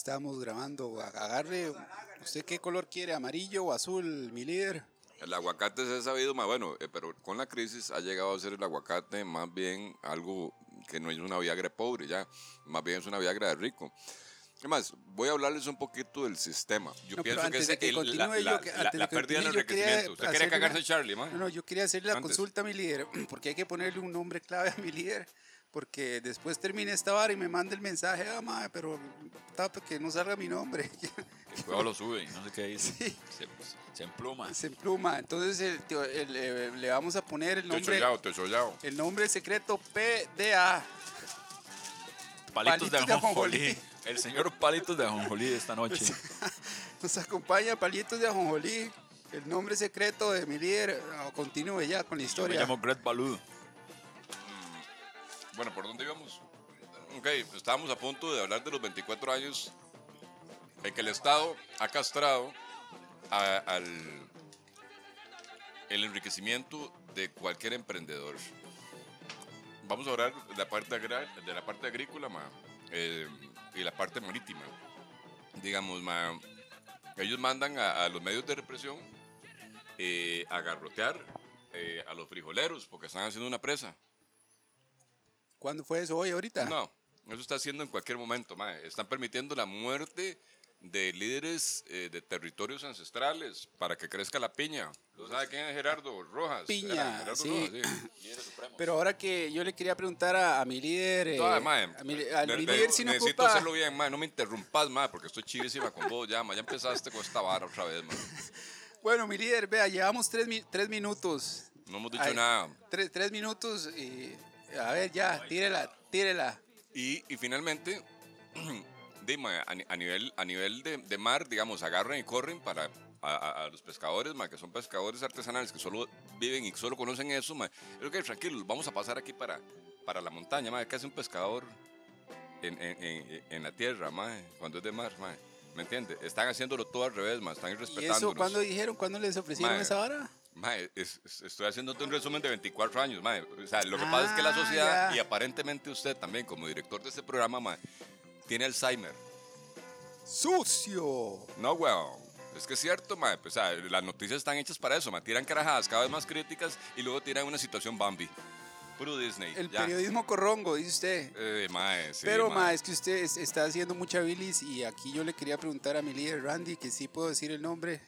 Estamos grabando. Agarre, ¿usted qué color quiere? ¿Amarillo o azul, mi líder? El aguacate se ha sabido más bueno, eh, pero con la crisis ha llegado a ser el aguacate más bien algo que no es una Viagra pobre, ya, más bien es una Viagra de rico. Además, voy a hablarles un poquito del sistema. Yo No, pienso que es el- continúe la, yo, la- que- la- la pérdida del enriquecimiento. ¿Usted hacer cagarse una- Charlie, man? No, no, yo quería hacerle la Antes. consulta a mi líder, porque hay que ponerle un nombre clave a mi líder, porque después termine esta vara y me manda el mensaje, ah, mae, pero tapa que no salga mi nombre. Luego lo sube y no sé qué dice. Sí. Se, se empluma. Se empluma. Entonces el el, eh, le vamos a poner el nombre, Tesollado, tesollado. el nombre secreto PDA. Palitos, de Palitos de ajonjolí. ajonjolí. El señor Palitos de ajonjolí de esta noche. Nos acompaña Palitos de Ajonjolí, el nombre secreto de mi líder. Ah, Continúe ya con la Yo me historia. llamo Greg Balud. Bueno, ¿por dónde íbamos? Ok, estábamos a punto de hablar de los 24 años en que el Estado ha castrado al el enriquecimiento de cualquier emprendedor. Vamos a hablar de la parte, de agrícola ma, eh, y la parte marítima. Digamos, ma, ellos mandan a, a los medios de represión eh, a garrotear eh, a los frijoleros porque están haciendo una presa. ¿Cuándo fue eso? ¿Hoy, ahorita? No, eso está haciendo en cualquier momento, mae. Están permitiendo la muerte de líderes eh, de territorios ancestrales para que crezca la piña. ¿Lo sabe quién es Gerardo Rojas? Piña, Era Gerardo sí. Rojas, Pero ahora que yo le quería preguntar a, a mi líder, eh, No, mae, a mi, al líder si no necesito ocupa, hacerlo bien, mae. No me interrumpas, mae, porque estoy chivísima con vos ya, mae. Ya empezaste con esta vara otra vez, mae. bueno, mi líder, vea, llevamos tres, tres minutos. No hemos dicho Ay, nada. Tres, tres minutos y, a ver, ya, tírela, tírela. Y, y finalmente, de, ma, a, ni- a nivel, a nivel de, de mar, digamos, agarran y corren para a, a- los pescadores, ma, que son pescadores artesanales que solo viven y solo conocen eso. Ma. Que tranquilos, vamos a pasar aquí para, para la montaña. Ma. ¿Qué hace un pescador en, en- en- en la tierra, ma, cuando es de mar? Ma? ¿Me entiendes? Están haciéndolo todo al revés, ma, están ¿Y irrespetándonos. eso cuándo dijeron? ¿Cuándo les ofrecieron Mae. esa vara? Mae, es- es- estoy haciendo un resumen de 24 años, mae. O sea, lo que pasa es que la Ah, sociedad, ya. y aparentemente usted también, como director de este programa, mae, tiene Alzheimer. ¡Sucio! No, weón. Es que es cierto, mae. Pues, o sea, las noticias están hechas para eso, mae. Tiran carajadas cada vez más críticas y luego tiran una situación Bambi. Puro Disney. El ya. periodismo corrongo, dice usted. Eh, mae, sí, Pero, mae. ma, es que usted es- está haciendo mucha bilis y aquí yo le quería preguntar a mi líder Randy, que sí puedo decir el nombre.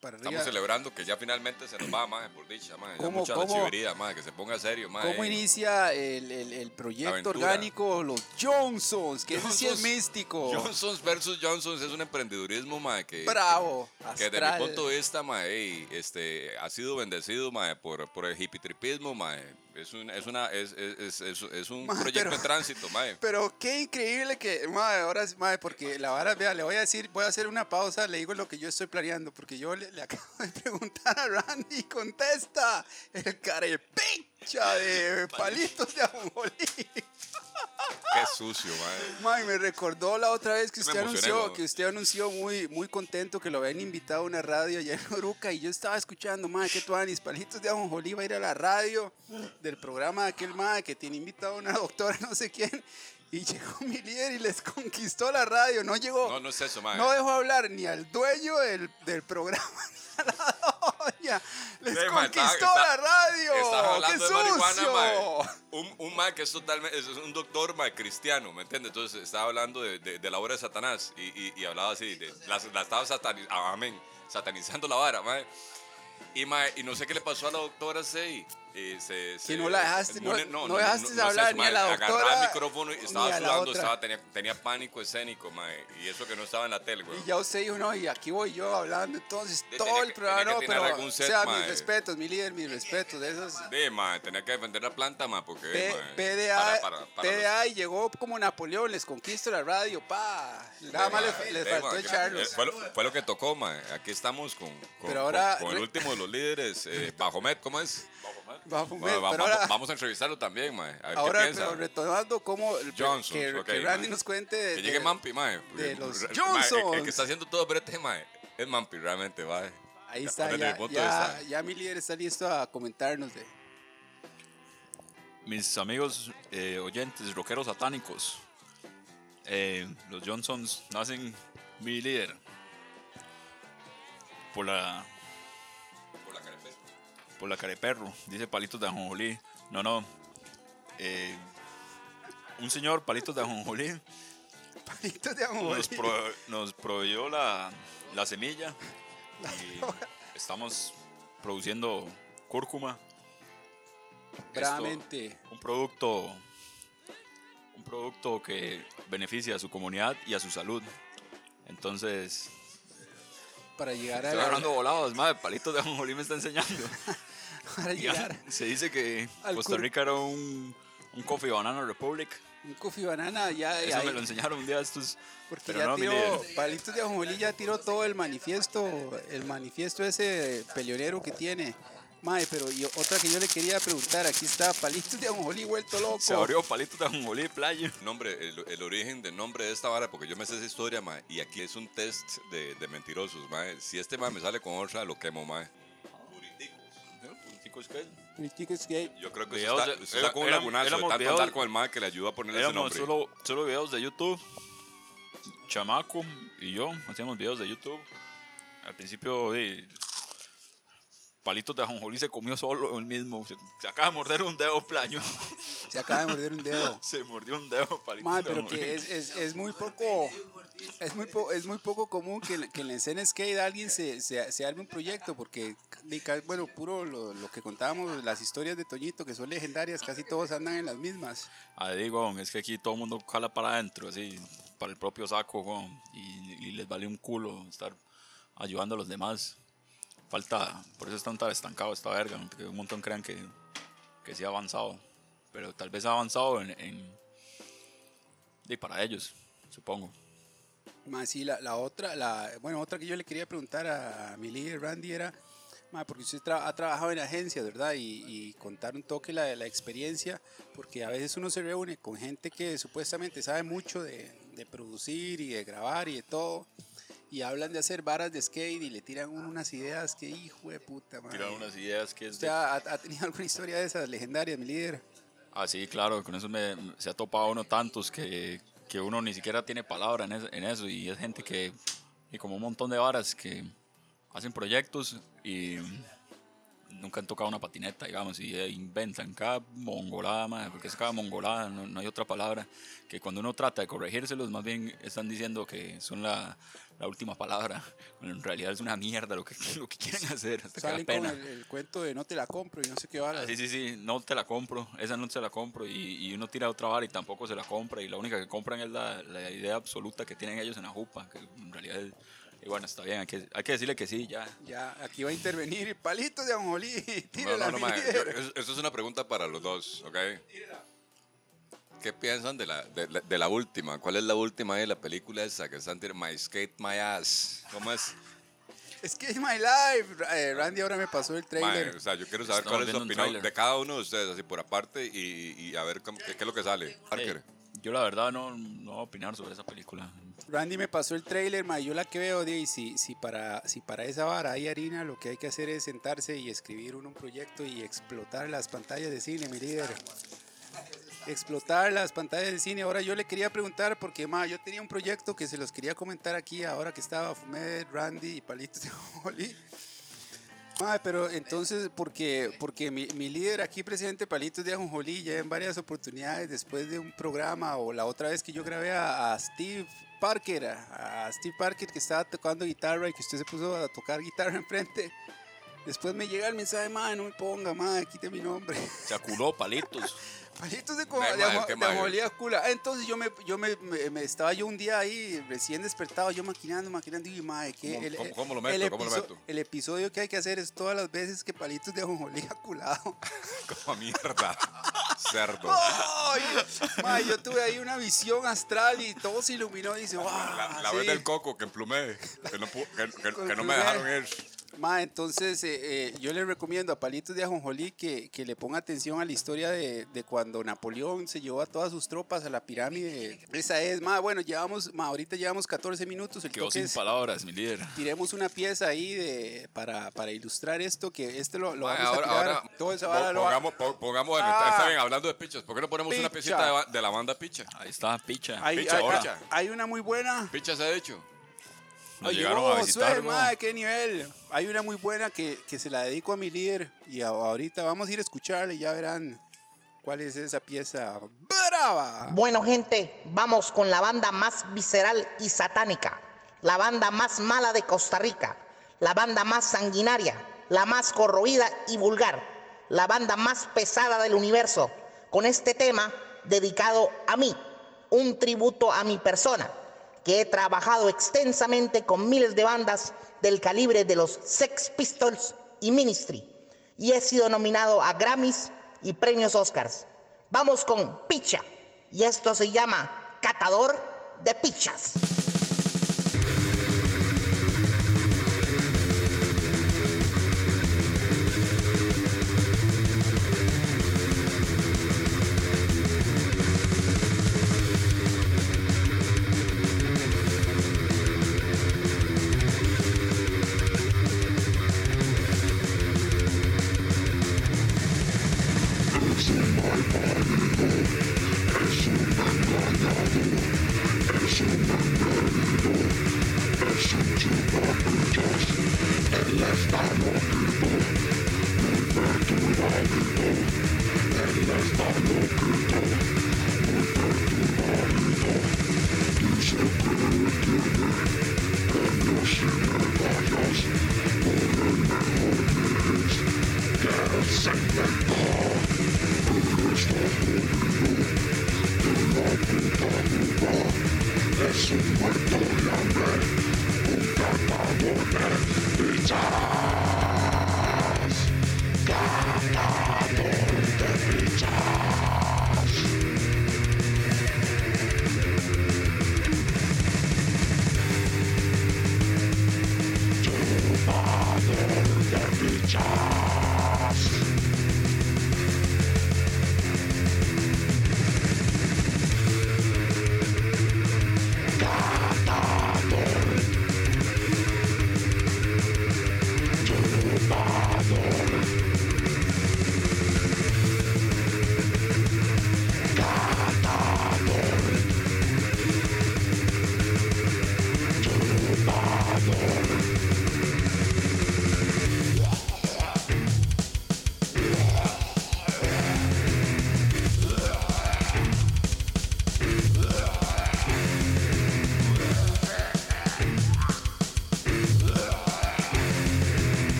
Para arriba. Estamos celebrando que ya finalmente se nos va, mae, por dicha, ¿Cómo- mucha cómo- chivería, mae, que se ponga serio, mae. ¿Cómo inicia el, el- el proyecto aventura. orgánico Los Johnsons? Que ese sí es Johnsons- místico. Johnsons versus Johnsons es un emprendedurismo, mae, que... Bravo. Que desde astral. mi punto de vista, mae, ey, este, ha sido bendecido, mae, por, por el hippie-tripismo, mae. Es un, es una, es, es, es, es- un proyecto pero- en tránsito, mae. Pero qué increíble que, madre, ahora, madre, porque la vara, vea, le voy a decir, voy a hacer una pausa, le digo lo que yo estoy planeando, porque yo le, le acabo de preguntar a Randy contesta el carepicha de palitos de ajonjolí. Qué sucio, mae. Mae, me recordó la otra vez que usted anunció, ¿no? que usted anunció muy, muy contento que lo habían invitado a una radio allá en Oruca y yo estaba escuchando, madre, que tú mis palitos de ajonjolí va a ir a la radio del programa de aquel madre que tiene invitado a una doctora, no sé quién, y llegó mi líder y les conquistó la radio, no llegó, No, no es eso, mae. no dejó hablar ni al dueño del, del programa ni a la doña, les Sí, conquistó la radio, Estaba ¡qué hablando de marihuana, sucio! mae. Un, un mae que es totalmente, es un doctor, mae, cristiano, ¿me entiendes? Entonces estaba hablando de, de- de la obra de Satanás y, y- y hablaba así, de, la, la estaba satanizando, amén, satanizando la vara, mae. Y, mae, y no sé qué le pasó a la doctora Sei. Y se, se- no la dejaste- no- le- no dejaste es hablar ni a la Agarraba doctora, el micrófono y estaba sudando, estaba, tenía, tenía pánico escénico, mae. Y eso que no estaba en la tele, güey. Y ya usted dijo, no, y aquí voy yo hablando entonces Sí, todo tenía el programa, no, pero, algún o set, sea, mae. mis respetos, mi líder, mis respetos, de esos Sí, mae, tenía que defender la planta, mae, porque... P- mae, PDA, para- para- para los- PDA y llegó como Napoleón, les conquistó la radio, pa, nada más Mae, le, le ve, faltó mae, echarlos. eh, Fue lo, fue lo que tocó, mae. Aquí estamos con, con, Pero ahora- con- con el último de los líderes, eh, Bajomet, ¿cómo es? Va a fumar, Bueno, va- pero vamos, ahora, vamos a entrevistarlo también, mae. A ver ahora qué piensa. pero retomando cómo el- Johnsons, que, Randy mae. nos cuente de, que llegue Mampi, mae. de los mae, Johnsons. El, el que está haciendo todo brete, mae, es Mampi, realmente, mae. ahí está, ya, ya, mi líder está listo a comentarnos de Mis amigos eh, oyentes, rockeros satánicos. Eh, los Johnsons nacen mi líder. Por la. Por la careperro, dice Palitos de Ajonjolí. No, no. Eh, un señor, Palitos de Ajonjolí, Palitos de ajonjolí. nos, pro- nos proveyó la, la semilla y estamos produciendo cúrcuma. Esto- Bravamente. un producto un producto que beneficia a su comunidad y a su salud. Entonces, Para llegar a estoy agarrando volados, madre, palitos de ajonjolí me está enseñando. para llegar se dice que Costa Rica era un, un Coffee Banana Republic. un coffee banana ya Eso ahí- me lo enseñaron un día estos. porque Pero ya no, mi tiró. Palitos de ajonjolí ya tiró todo el manifiesto, el manifiesto ese peleonero que tiene. Mae, pero yo- otra que yo le quería preguntar, aquí está Palitos de ajonjolí vuelto loco. Se abrió palitos de ajonjolí playa. Nombre, el, el origen del nombre de esta vara, porque yo me sé esa historia, ma, y aquí es un test de, de mentirosos, ma. Si este ma me sale con otra, lo quemo, Yo creo que Videos usted de- está, usted está con un lagunazo de tanto videos- andar con el ma que le ayuda a ponerle ese nombre. solo, solo videos de YouTube. Chamaco y yo hacíamos videos de YouTube. Al principio, de Palitos de ajonjolí se comió solo el mismo. Se, se acaba de morder un dedo playo. se acaba de morder un dedo. se mordió un dedo, Palitos Mae, de pero que es, es, es muy poco es muy, po- es muy poco común que, que en la escena skate alguien se, se, se arme un proyecto porque bueno puro lo, lo que contábamos las historias de Toñito que son legendarias casi todos andan en las mismas Ah, digo, es que aquí todo el mundo jala para adentro, así, para el propio saco, y, y les vale un culo estar ayudando a los demás. Falta, por eso están tan estancados esta verga, que un montón crean que, que sí ha avanzado, pero tal vez ha avanzado en, en y para ellos, supongo. Más sí la, la otra la bueno otra que yo le quería preguntar a, mi líder Randy era ma, porque usted tra- ha trabajado en agencias verdad y, y contar un toque la, la experiencia porque a veces uno se reúne con gente que supuestamente sabe mucho de, de producir y de grabar y de todo y hablan de hacer varas de skate y le tiran unas ideas que hijo de puta madre. Tirar unas ideas que es ¿Usted ha, ha tenido alguna historia de esas legendarias, mi líder? Ah, sí, claro, con eso me, se ha topado uno tantos que, que uno ni siquiera tiene palabra en, es- en eso y es gente que, y como un montón de varas que hacen proyectos y nunca han tocado una patineta, digamos, y eh, inventan cada mongolada, madre, porque es cada mongolada, no, no hay otra palabra, que cuando uno trata de corregírselos, más bien están diciendo que son la, la última palabra, Bueno, en realidad es una mierda lo que, lo que quieren hacer, hasta que da Salen con pena. el, el cuento de no te la compro y no sé qué. Ah, Sí, sí, sí, no te la compro, esa no se la compro y, y uno tira otra vara y tampoco se la compra y la única que compran es la, la idea absoluta que tienen ellos en la jupa, que en realidad es, y bueno, está bien, hay que, hay que decirle que sí, ya. Ya, aquí va a intervenir Palitos de Anjolí. No, Tírala, no, no, yo- eso, es una pregunta para los dos, ¿ok? ¿Qué piensan de la, de, la- de la última? ¿Cuál es la última de la película esa que están tirando? My Skate, My Ass. ¿Cómo es? Es que es my life. Eh, Randy ahora me pasó el trailer. o sea, yo quiero saber Estamos cuál es su opinión de cada uno de ustedes, así por aparte, y, y a ver cómo- qué, qué es lo que sale. Parker. Eh, yo la verdad no, no voy a opinar sobre esa película. Randy me pasó el trailer, ma, yo la que veo, y si, si, para, si para esa vara hay harina, lo que hay que hacer es sentarse y escribir un, un proyecto y explotar las pantallas de cine, mi líder. Explotar las pantallas de cine. Ahora yo le quería preguntar, porque ma, yo tenía un proyecto que se los quería comentar aquí, ahora que estaba Fumed, Randy y Palitos de Holly. Ma, pero entonces, porque, porque mi, mi líder aquí, presidente Palitos de Ajonjolí, ya en varias oportunidades, después de un programa o la otra vez que yo grabé a Steve Parker, a, a Steve Parker que estaba tocando guitarra y que usted se puso a tocar guitarra enfrente. Después me llega el mensaje, ma, no me ponga, ma, quite mi nombre. Se aculó palitos. Palitos de, co- de, ajo- de ajonjolí cula. Ah, Entonces yo me, yo me, me- me- estaba yo un día ahí recién despertado, yo maquinando, maquinando y madre, que ¿Cómo- el, cómo- el- cómo lo meto? el ¿Cómo lo episo- meto? el episodio que hay que hacer es todas las veces que Palitos de ajonjolí ha culado. Como mierda. Cerdo. Yo tuve ahí una visión astral y todo se iluminó y dice, wow. La, la sí". vez del coco que emplumé, que no, pu- que, que- que no me dejaron ir. Ma, entonces eh, eh, yo le recomiendo a Palitos de Ajonjolí que, que le ponga atención a la historia de, de cuando Napoleón se llevó a todas sus tropas a la pirámide. Esa es, ma, bueno, llevamos, ma, ahorita llevamos 14 minutos. El Quedó toque sin es- palabras, mi líder. tiremos una pieza ahí de, para, para ilustrar esto, que este lo, lo Ma, vamos ahora, a tirar. ahora, todo esa po- vara lo va- pongamos, pongamos, Ah. está bien, hablando de pichas, ¿por qué no ponemos una piecita de, de la banda Picha? Ahí está, picha. hay, picha hay- ahora. hay una muy buena. Picha se ha hecho. Nos Oye, llegaron vos, a visitar. Josué, ¿no? ma, qué nivel. Hay una muy buena que, que se la dedico a mi líder. Y a- ahorita vamos a ir a escucharla y ya verán cuál es esa pieza brava. Bueno, gente, vamos con la banda más visceral y satánica, la banda más mala de Costa Rica, la banda más sanguinaria, la más corroída y vulgar, la banda más pesada del universo, con este tema dedicado a mí, un tributo a mi persona, que he trabajado extensamente con miles de bandas del calibre de los Sex Pistols y Ministry, y he sido nominado a Grammys y premios Oscars. Vamos con Picha, y esto se llama Catador de Pichas.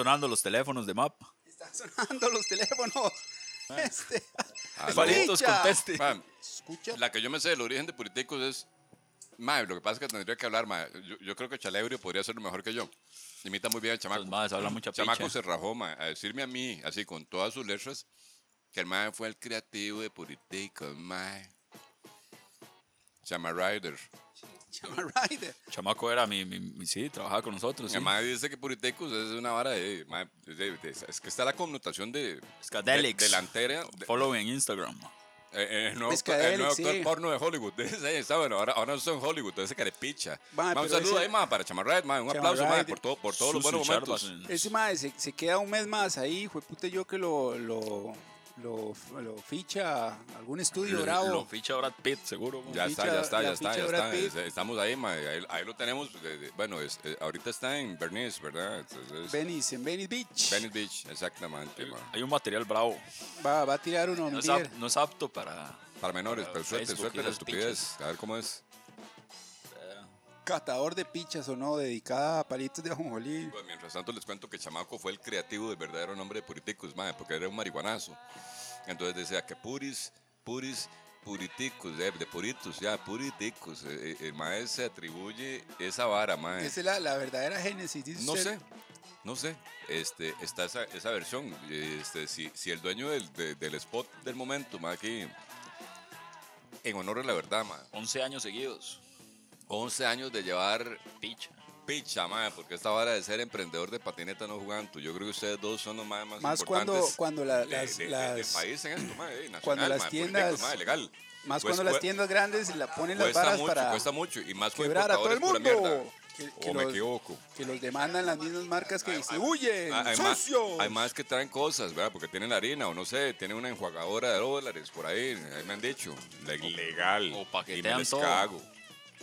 Sonando los teléfonos de MAP. Están sonando los teléfonos. Este. Palitos, Escucha. conteste. Escucha. La que yo me sé del origen de Puriticos es. Ma, lo que pasa es que tendría que hablar, ma. Yo, yo creo que Chalebrio podría hacerlo mejor que yo. Imita muy bien al chamaco. Los maes hablan mucha chamaco picha. se rajó, a decirme a mí, así con todas sus letras, que el mae fue el creativo de Puriticos, mae. Chama Rider. Chama Rider. Chamaco era mi, mi, mi- sí, trabajaba con nosotros. Sí. Mae dice que Puriticos es una vara de, de- de- es que está la connotación de, delantera. de- Follow en Instagram. eh, eh, el nuevo, Skadelix, el nuevo sí. actor porno de Hollywood. Está bueno, ahora, ahora no son Hollywood, ese Ma, un saludo ese- ahí, ma, para Chamarride, ma, un aplauso, ma, Rider. por, todo, por todos los buenos momentos. Charbas en- Ese mae se, se queda un mes más ahí, fue puta yo que lo, lo, lo, lo ficha algún estudio Lo- bravo. Lo ficha Brad Pitt, seguro. Ya ficha- está, ya está, ya está, ya está. Estamos ahí, ma, ahí, ahí lo tenemos. de- bueno, es- eh, ahorita está en Bernice, ¿verdad? Entonces, Venice, en Venice Beach. Venice Beach, exactamente, ma. Hay un material bravo. Va, va a tirar uno, No es, líder. ap- no es apto para. Para menores, Para pero suerte, Facebook suerte la estupidez. A ver cómo es. Catador de pichas o no, dedicada a palitos de ajonjolí. Pues, mientras tanto les cuento que Chamaco fue el creativo del verdadero nombre de Puriticus, mae, porque era un marihuanazo. Entonces decía que puris, puris, puriticus, de, de puritos, ya, puriticus. Eh, eh, mae se atribuye esa vara, mae. Esa es la, la verdadera génesis. dice No usted. sé, no sé. Este, está esa, esa versión. Este, si, si el dueño del, de- del spot del momento, mae, aquí, en honor a la verdad, mae, 11 años seguidos. 11 años de llevar Picha. picha, mae, porque esta vara de ser emprendedor de patineta no jugando. Yo creo que ustedes dos son los más, Más cuando, importantes cuando la- de- las, de- de- las- del país en esto, mae, nacional, cuando las mae, tiendas- legal. más Pues cuando las tiendas grandes la ponen las Cuesta varas mucho, para cuesta mucho. Y más con quebrar a todo el mundo. mierda. Que, que O me los, equivoco. que los demandan las mismas marcas que distribuyen. Hay más, ¡Socios! hay más que traen cosas, ¿verdad? Porque tienen la harina o no sé, tienen una enjuagadora de dólares por ahí, ahí me han dicho. Le- Legal. o y paquetean me les todo. cago.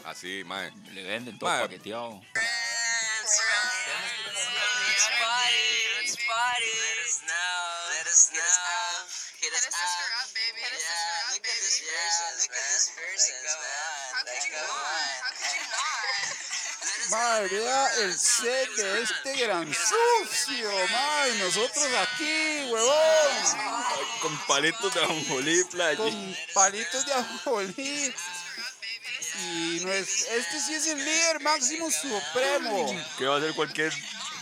Así, mae. Le venden todo paqueteado. Vea el set de este gran sucio, mae. Nosotros aquí, huevón. Con palitos de ajonjolí, playa. Con palitos de ajonjolí. Y no es, este sí es el líder máximo supremo. Que va a hacer cualquier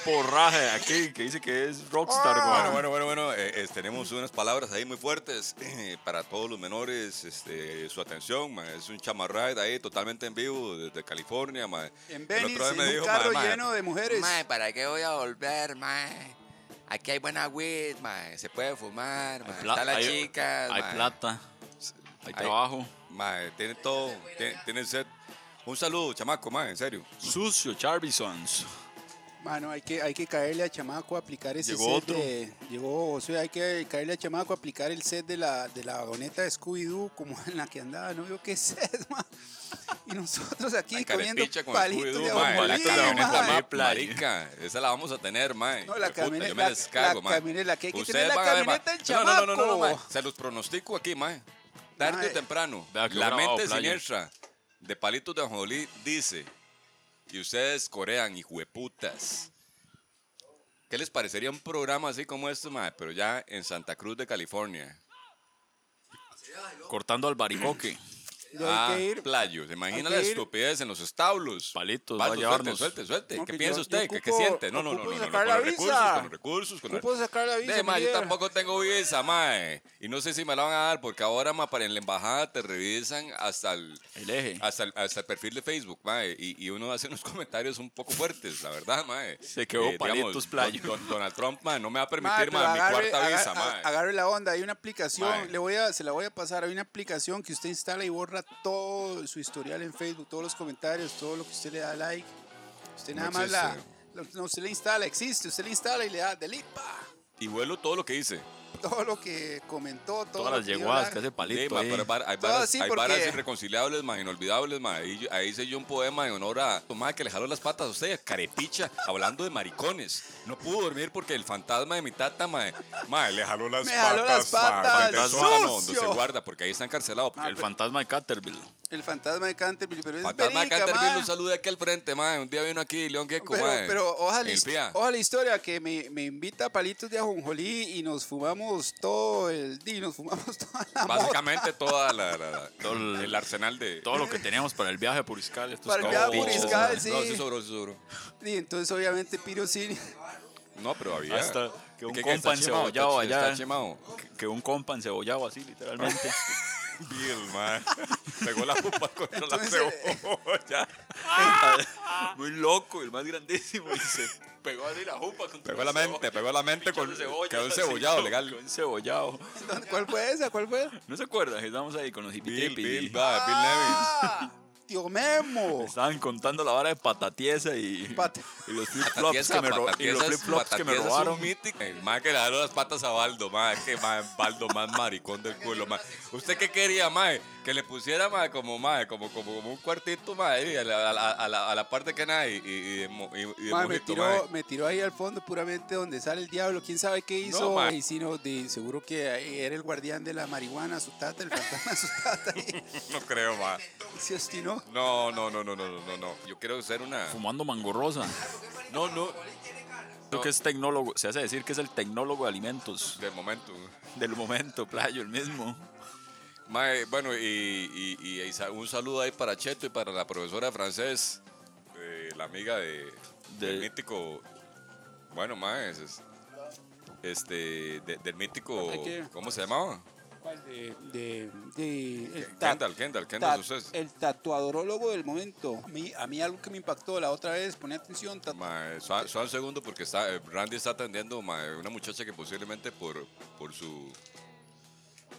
porraje aquí que dice que es rockstar, Ah. Bueno, bueno, bueno, bueno. eh, eh, tenemos unas palabras ahí muy fuertes eh, para todos los menores. Este, su atención, ma, es un chamarride ahí totalmente en vivo desde California. ma. En El Venice, otro día en me un dijo, carro ma, ma, lleno de mujeres. ¿para qué voy a volver, mae? Aquí hay buena weed, mae. Se puede fumar, mae. Pla- Está la hay- chica, Hay mae. plata. Hay Hay- trabajo. Ma, tiene todo, tiene, tiene set. Un saludo, chamaco, ma, en serio. Sucio, Charbisons. Mano, hay que, hay que caerle a Chamaco a aplicar ese Llegó set otro. de... Llegó, o sea, hay que caerle a Chamaco a aplicar el set de la, de la vagoneta de Scooby-Doo como en la que andaba, no veo qué set, man. Y nosotros aquí Ay, comiendo con palitos Scooby-Doo, de la playa. marica, esa la vamos a tener, ma. No, la camioneta- yo me la- les cago, la camioneta, la que hay que Ustedes tener la camioneta del No, no, no, no, no, chamaco. ma. Se los pronostico aquí, ma. Tarde o temprano. Vea La bravo, mente playa. siniestra de Palitos de Ajonjolí dice y ustedes corean, hijueputas. ¿Qué les parecería un programa así como este, ma? Pero ya en Santa Cruz de California. Cortando al baricoque. Y hay Ah, que ir. playo. ¿Se imagina hay la que ir. estupidez en los establos? Palitos, a suelte, suelte, suelte. No, ¿Qué piensa yo- usted? yo ¿Qué, siente? No, no, no, no, no, no, sacar con la los visa. recursos, con los recursos, con sacar la visa, De, ma, yo tampoco tengo visa, mae. Y no sé si me la van a dar porque ahora, ma, para en la embajada te revisan hasta el, El eje. hasta el, hasta el perfil de Facebook, mae. Y, y uno hace unos comentarios un poco fuertes, la verdad, mae. Se quedó palitos, playo. Don- Don- Donald Trump, mae, no me va a permitir, mae, mi agarre- cuarta visa, a- mae. Agarre la onda, hay una aplicación, le voy a, se la voy a pasar, hay una aplicación que usted instala y borra todo su historial en Facebook, todos los comentarios, todo lo que usted le da like. Usted No nada más la, no, usted le instala, existe, usted le instala y le da delete, pa, Y vuelo todo lo que hice. Todo lo que comentó, todo Todas lo las like. que hace Sí, palito ma, ahí. pero hay var- hay Todo varas, así hay porque- varas irreconciliables, ma, inolvidables, ma. Ahí, ahí hice yo un poema en honor a ma, que le jaló las patas a usted, carepicha, hablando de maricones. No pudo dormir porque el fantasma de mi tata, ma, ma, le jaló las Me patas. jaló las ma, patas, sucio. se guarda, porque ahí está encarcelado. Ah, El fantasma de Caterville. El fantasma de Canterville, pero es fantasma de verídica, Canterville ma. lo saluda aquí al frente, ma. Un día vino aquí León Gecko, Pero, ma. pero ojalá, El pía. ojalá historia que me, me invita a palitos de ajonjolí y nos fumamos todo el día, nos fumamos toda la mota. Básicamente toda la, la- la- Todo el- el arsenal de... Todo lo que teníamos para el viaje a Puriscal. Estos Para el viaje a. Puriscal, sí. No, sí sobró, sí sobró. Y entonces obviamente Piro Cine. No, pero había. Hasta que un ¿Qué- qué compa está chimado? encebollado Está- allá. Está chimado. Que, que un compa encebollado así, literalmente. Bill, man. Pegó la pupa contra la Entonces, cebolla. Muy loco, el más grandísimo. Y se pegó así la jupa contra Pegó la mente, pegó la mente con. cebolla. Quedó encebollado, quedó- legal. quedó encebollado. ¿Cuál fue esa? ¿Cuál fue? ¿No se acuerdan? Estábamos ahí con los Bill, hippie Bill, va, Bill Ah, tío Memo. Me estaban contando la vara de patatiesa y, Pat- y los flip-flops que, me ro- y los flip-flops que me robaron. El más que le dio las patas a Baldo, mae, que mae, Baldo más maricón del culo, mae. ¿Usted qué quería, mae? Que le pusiera, como, mae, como, como, como un cuartito, ahí, a la, a la, a la, a la parte que nada y, y, y de, mo- y- me, tiró, me tiró ahí al fondo puramente donde sale el diablo. ¿Quién sabe qué hizo? mae. y si no, de, seguro que era el guardián de la marihuana, su tata, el fantasma su tata. Y No creo, mae. se ostinó. No, no, no, no, no, no, no, no. Yo quiero ser una... Fumando mangorrosa. No, no. Creo que es tecnólogo. Se hace decir que es el tecnólogo de alimentos De momento. del momento, playo, el mismo. Mae, bueno, y, y- y- y sa- un saludo ahí para Cheto y para la profesora de francés, eh, la amiga de, del De- mítico, bueno, mae, es- es- este, de- del mítico. ¿cómo se llamaba? ¿Cuál? De, de, de- el Kendall, Kendall, Kendall, el tatuadorólogo del momento. A mí, a mí algo que me impactó la otra vez, ponía atención. Mae, suave suave un segundo porque está, eh, Randy está atendiendo mae, una muchacha que posiblemente por, por su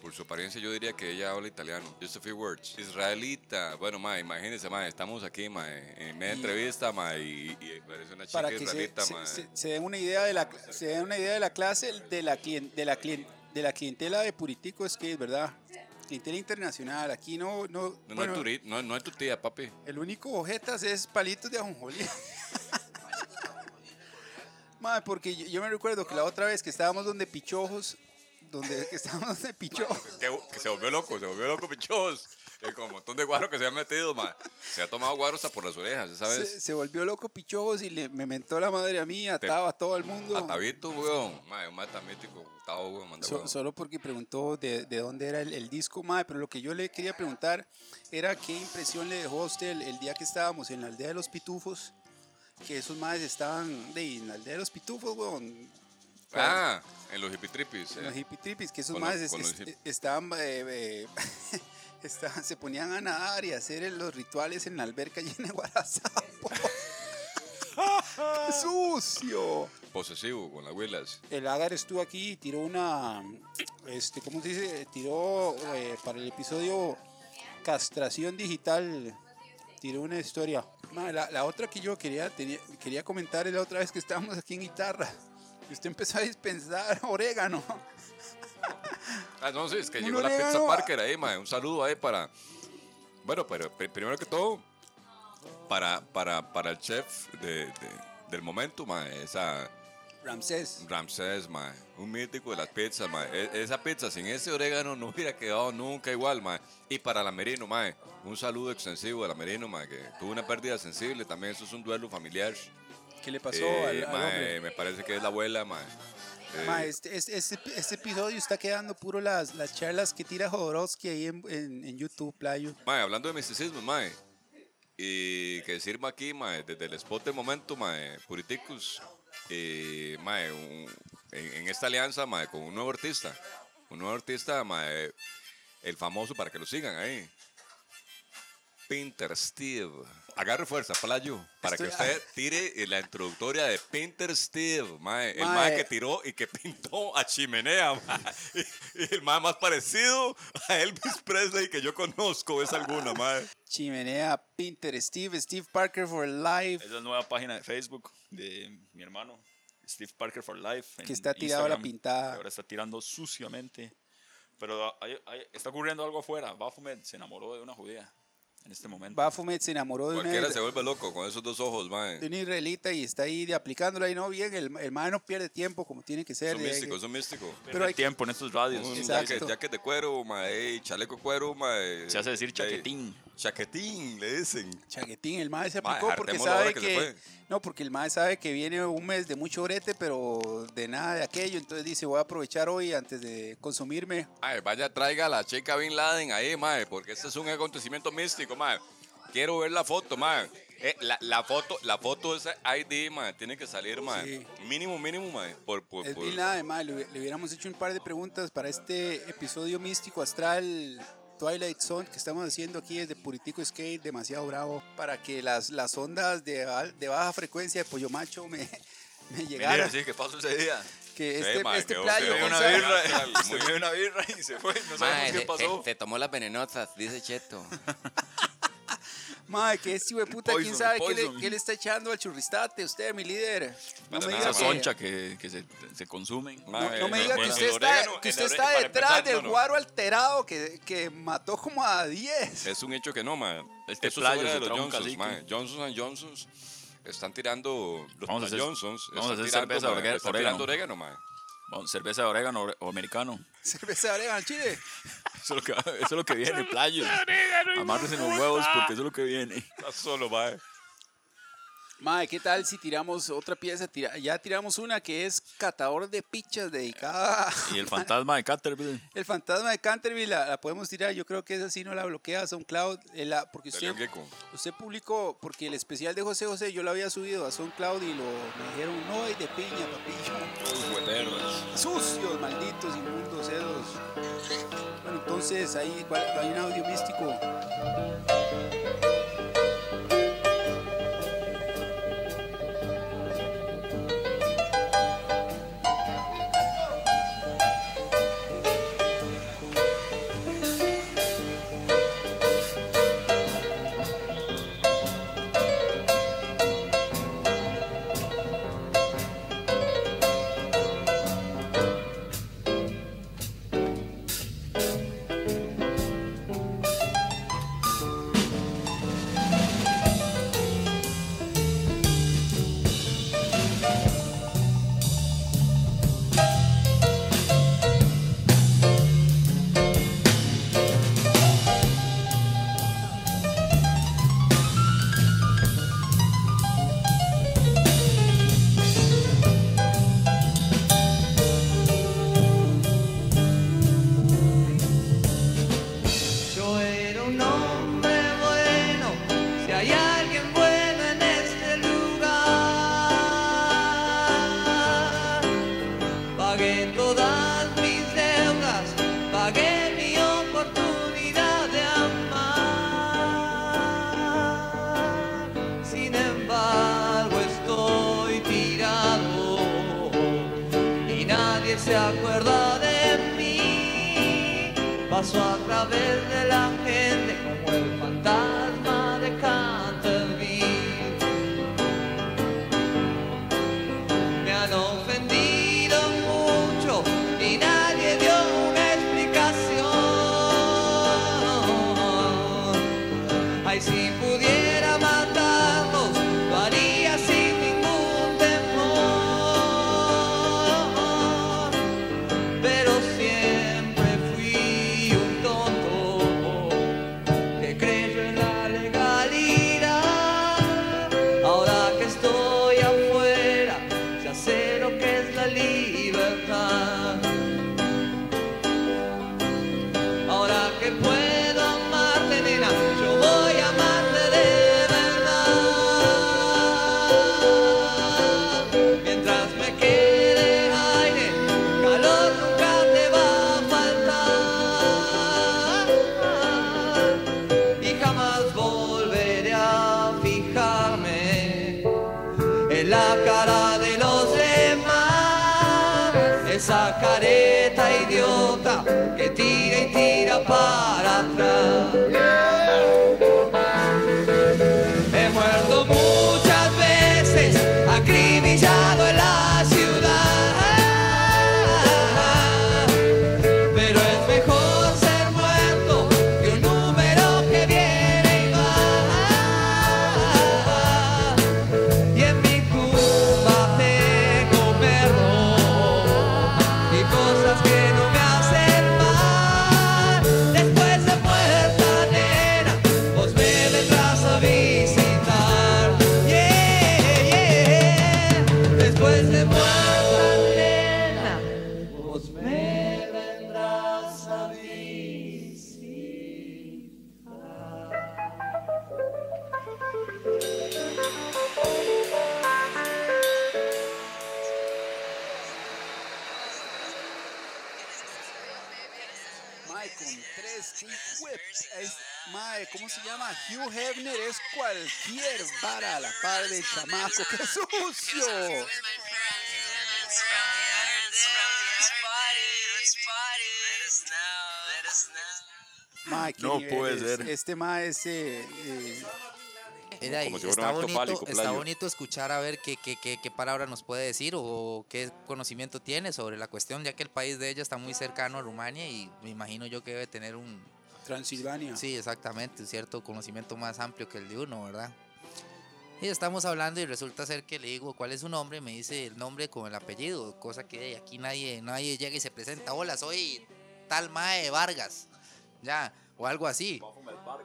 por su apariencia yo diría que ella habla italiano. Just a few words. Israelita. Bueno, mae, imagínense, mae, estamos aquí, mae, en media Y- entrevista, mae, y, y parece una chica para que se, israelita, se, mae. se- se den una idea de la se den una idea de la clase de la clien- de la clien- de la clientela de Puritico Skate, ¿verdad? Clientela internacional. Aquí no no, No, bueno, no, es tu, ri- no, no es tu tía, papi. el único ojetas es palitos de ajonjolí. Madre, porque yo, yo me recuerdo que la otra vez que estábamos donde Pichojos, donde que estábamos donde Pichojos, Que, que se volvió loco, se volvió loco, pichos. Eh, Con un montón de guaros que se han metido, mae. Se ha tomado guaros hasta por las orejas, se, ¿sabes? se volvió loco Pichojos y le, me mentó la madre a mí, ataba a todo el mundo. A Tabito, weón. Mae, un mata mítico, Tavo, weón, manda So- weón. solo porque preguntó de, de dónde era el, el disco, madre, pero lo que yo le quería preguntar era qué impresión le dejó a usted el, el día que estábamos en la aldea de los pitufos, que esos madres estaban de, en la aldea de los pitufos, weón. Ah, en los hipitripis. En los hippie trippies, que esos los- los hip- estaban, eh, eh, estaban- se ponían a nadar y a hacer los rituales en la alberca llena de guarazapo. ¡Qué ¡Sucio! Posesivo, con las huelas. El Agar estuvo aquí y tiró una, este, ¿cómo se dice? Tiró eh, para el episodio castración digital, tiró una historia. Ma, la, la otra que yo quería, tenía- quería comentar es la otra vez que estábamos aquí en guitarra. Y usted empezó a dispensar orégano. Ah, no, sí, es que Un llegó la orégano, pizza ah. Parker ahí, mae. Un saludo ahí para. Bueno, pero pri- primero que todo, para, para, para el chef de, de- del momento, mae. Esa Ramsés. Ramsés, mae. Un mítico de las pizzas, mae. E- esa pizza sin ese orégano no hubiera quedado nunca igual, mae. Y para la Merino, mae. Un saludo extensivo a la Merino, mae, que tuvo una pérdida sensible. También eso es un duelo familiar. ¿Qué le pasó Eh, al, al mae, hombre? me parece que es la abuela, mae. Eh, Ma, este, este, este, este episodio está quedando puro las, las charlas que tira Jodorowsky ahí en, en, en YouTube, Playo. Mae, hablando de misticismo, mae. Y que sirva aquí, mae, desde el spot de momento, mae, Puriticus, eh, mae, un- en, en esta alianza, mae, con un nuevo artista. Un nuevo artista, mae, el famoso, para que lo sigan ahí. Pinter Steve. Agarre fuerza, Playo, para que Estoy- usted tire la introductoria de Pinter Steve, mae. El Mae. mae que tiró y que pintó a chimenea, mae. Y, y el mae más parecido a Elvis Presley que yo conozco es alguna, mae. Chimenea, Pinter, Steve, Steve Parker for Life. Es la nueva página de Facebook de mi hermano, Steve Parker for Life. Que está tirado a la pintada. que Ahora está tirando suciamente. Pero hay- hay- está ocurriendo algo afuera. Baphomet se enamoró de una judía en este momento. Baphomet se enamoró de una, Cualquiera se vuelve loco con esos dos ojos, mae. de una israelita y está ahí de aplicándola y no bien. El, el mae no pierde tiempo como tiene que ser. Son de- místicos, son místicos. pero hay que- tiempo en estos radios. Un jacket de cuero, mae, chaleco de cuero, mae. Se hace decir Eh, chaquetín. Chaquetín, le dicen. Chaquetín, el mae se Mae, aplicó porque sabe que no, porque el mae sabe que viene un mes de mucho brete, pero de nada de aquello, entonces dice, voy a aprovechar hoy antes de consumirme. Ay, vaya, traiga a la chica Bin Laden ahí, mae, porque este es un acontecimiento místico, mae. Quiero ver la foto, mae. Eh, la, la foto, la foto de ese ID, mae, tiene que salir, mae. Sí. Mínimo, mínimo, mae. Por, por, Es por- bien nada de mae, le hubiéramos hecho un par de preguntas para este episodio místico astral Twilight Zone que estamos haciendo aquí desde Puritico Skate, demasiado bravo, para que las, las ondas de, de baja frecuencia de Pollo Macho me, me llegaran. sí, ¿qué pasó ese día? Que Sí, este, mae, este quedó- playo, Se una birra, se una birra y se fue. No sabemos Mae, qué se, pasó. se- se tomó las venenosas, dice Cheto. Mae, que este hijo de puta, quién Poison, sabe qué le, poison. qué le está echando al churristate, usted, mi líder. No me diga Esa que, soncha que, que se, se consumen. no, Mae, no me diga que bueno, usted el está, orégano- que el usted orégano, está para detrás empezar, del no, guaro alterado que, que mató como a 10. Es un hecho que no, ma. Este Eso playo se de los trajo un Johnsons, cacique. ma. Johnson Johnsons están tirando los Vamos a hacer- Johnsons. vamos a están hacer tirando, cerveza ma, orega- están orégano. tirando orégano, ma. Cerveza de orégano o americano. Cerveza de orégano al chile. Eso es lo que, eso es lo que viene, playos. Amárrense los huevos porque eso es lo que viene. Está solo, ma. Mae, ¿qué tal si tiramos otra pieza? Tira- ya tiramos una que es Catador de Pichas, dedicada Y el fantasma de Caterpillar. El fantasma de Canterville la, la podemos tirar. Yo creo que esa sí no la bloquea SoundCloud. eh, la- porque usted, usted publicó, porque el especial de José José yo lo había subido a SoundCloud y lo, me dijeron no hay de piña, papillo. Sucios, malditos, inmundos, sedos. Bueno, entonces ahí hay un audio místico. Se acuerda de mí. Paso a través de la gente y chamaco. ¡Qué sucio! Ma, No puede ser. Este ma es. eh, eh, Como si está, bonito, está bonito escuchar a ver qué, qué, qué, qué palabra nos puede decir o qué conocimiento tiene sobre la cuestión, ya que el país de ella está muy cercano a Rumania y me imagino yo que debe tener un, Transilvania. sí, exactamente, un cierto conocimiento más amplio que el de uno, ¿verdad? Y estamos hablando y resulta ser que le digo cuál es su nombre, me dice el nombre con el apellido, cosa que aquí nadie, nadie llega y se presenta, hola, soy tal Mae Vargas, ya, o algo así.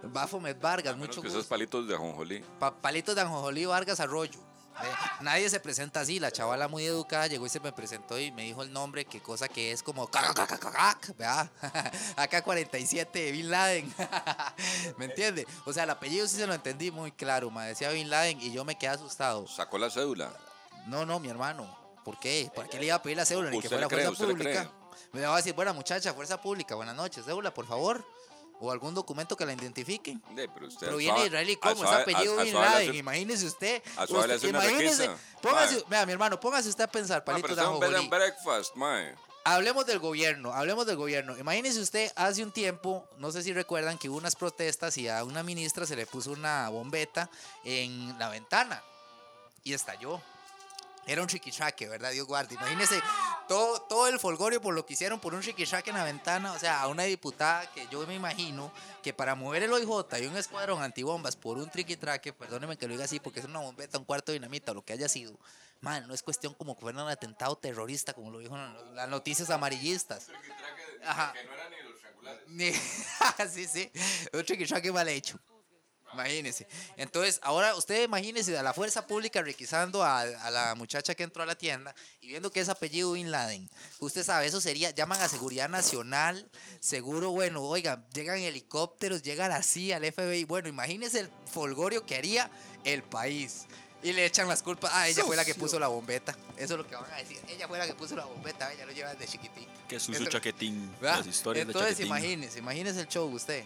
Bafomet Vargas, Menos mucho que gusto. esos palitos de ajonjolí. Pa- Palitos de Anjojolí Vargas Arroyo. Nadie se presenta así. La chavala muy educada llegó y se me presentó y me dijo el nombre, que cosa que es como. ¿verdad? AK-47 de Bin Laden. ¿Me entiende? O sea, el apellido sí se lo entendí muy claro. Me decía Bin Laden y yo me quedé asustado. Sacó la cédula. No, no, mi hermano. ¿Por qué? ¿Por qué le iba a pedir la cédula? Ni que ¿Usted fuera cree? fuerza ¿Usted le pública. Me va a decir, buena muchacha, fuerza pública, buenas noches, cédula, por favor. O algún documento que la identifique. De, pero usted Pero al viene suave- Israel y cómo es apellido Bin Laden. Imagínese usted. suave le usted- imagínese. Póngase, vea, mi hermano, póngase usted a pensar, pero de un breakfast, mae. Hablemos del gobierno, hablemos del gobierno. Imagínese usted, hace un tiempo, no sé si recuerdan que hubo unas protestas y a una ministra se le puso una bombeta en la ventana y estalló. Era un chiquichaque, ¿verdad? Dios guarde. Imagínese todo, todo el folgorio por lo que hicieron por un chiquichaque en la ventana. O sea, a una diputada que yo me imagino que para mover el OIJ y un escuadrón antibombas por un triquitraque, perdóneme que lo diga así, porque es una bombeta, un cuarto de dinamita, o lo que haya sido. Man, no es cuestión como que fuera un atentado terrorista, como lo dijo en las noticias amarillistas. Ajá. Ni- sí, sí. Un triquitraque mal hecho. Imagínese. Entonces, ahora usted imagínese a la fuerza pública requisando a, a la muchacha que entró a la tienda y viendo que es apellido Bin Laden. Usted sabe, eso sería, llaman a seguridad nacional, seguro, bueno, oiga, llegan helicópteros, llegan así al FBI. Bueno, imagínese el folgorio que haría el país. Y le echan las culpas. Ah, ella fue la que puso la bombeta. Eso es lo que van a decir. Ella fue la que puso la bombeta. Ella lo lleva desde chiquitín. Qué sucio Entonces- chaquetín. ¿verdad? Las historias Entonces, de chaquetín. imagínese, imagínese el show usted.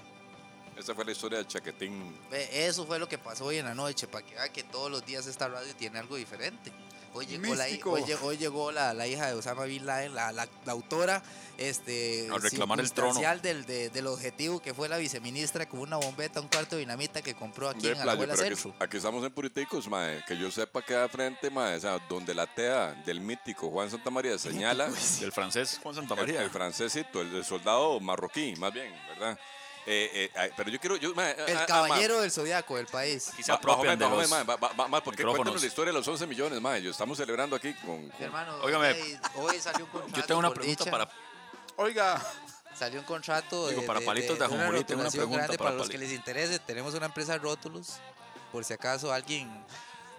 Esta fue la historia de Chaquetín. Ve, Eso fue lo que pasó hoy en la noche, para que vea que todos los días esta radio tiene algo diferente. Hoy llegó, la, hoy, hoy llegó la, la hija de Osama Bin Laden, la, la- la autora este, A reclamar el trono. Del, de- del objetivo que fue la viceministra con una bombeta, un cuarto de dinamita que compró aquí De en la playa, pero aquí, aquí estamos en Puriticos, mae. Que yo sepa que da frente, mae. O sea, donde la tea del mítico Juan Santamaría señala. Del francés Juan El, Santamaría. el francesito, el, el soldado marroquí, más bien, ¿verdad? Eh, eh, ay, pero yo quiero. Yo, mae, El ah, ah, caballero del zodiaco del país. Aquí se ma- apropian de Mahomet, los Mahomet, mae, va- va- va- ¿Por qué micrófonos. cuéntanos la historia de los 11 millones, mae? Yo estamos celebrando aquí con. con- Hermano, Óigame, hoy, hoy salió un contrato. Yo tengo una pregunta dicha. para Oiga, Salió un contrato Digo, de, para de- palitos de- de de una tengo una pregunta grande para para los que les interese. Tenemos una empresa Rótulos, por si acaso alguien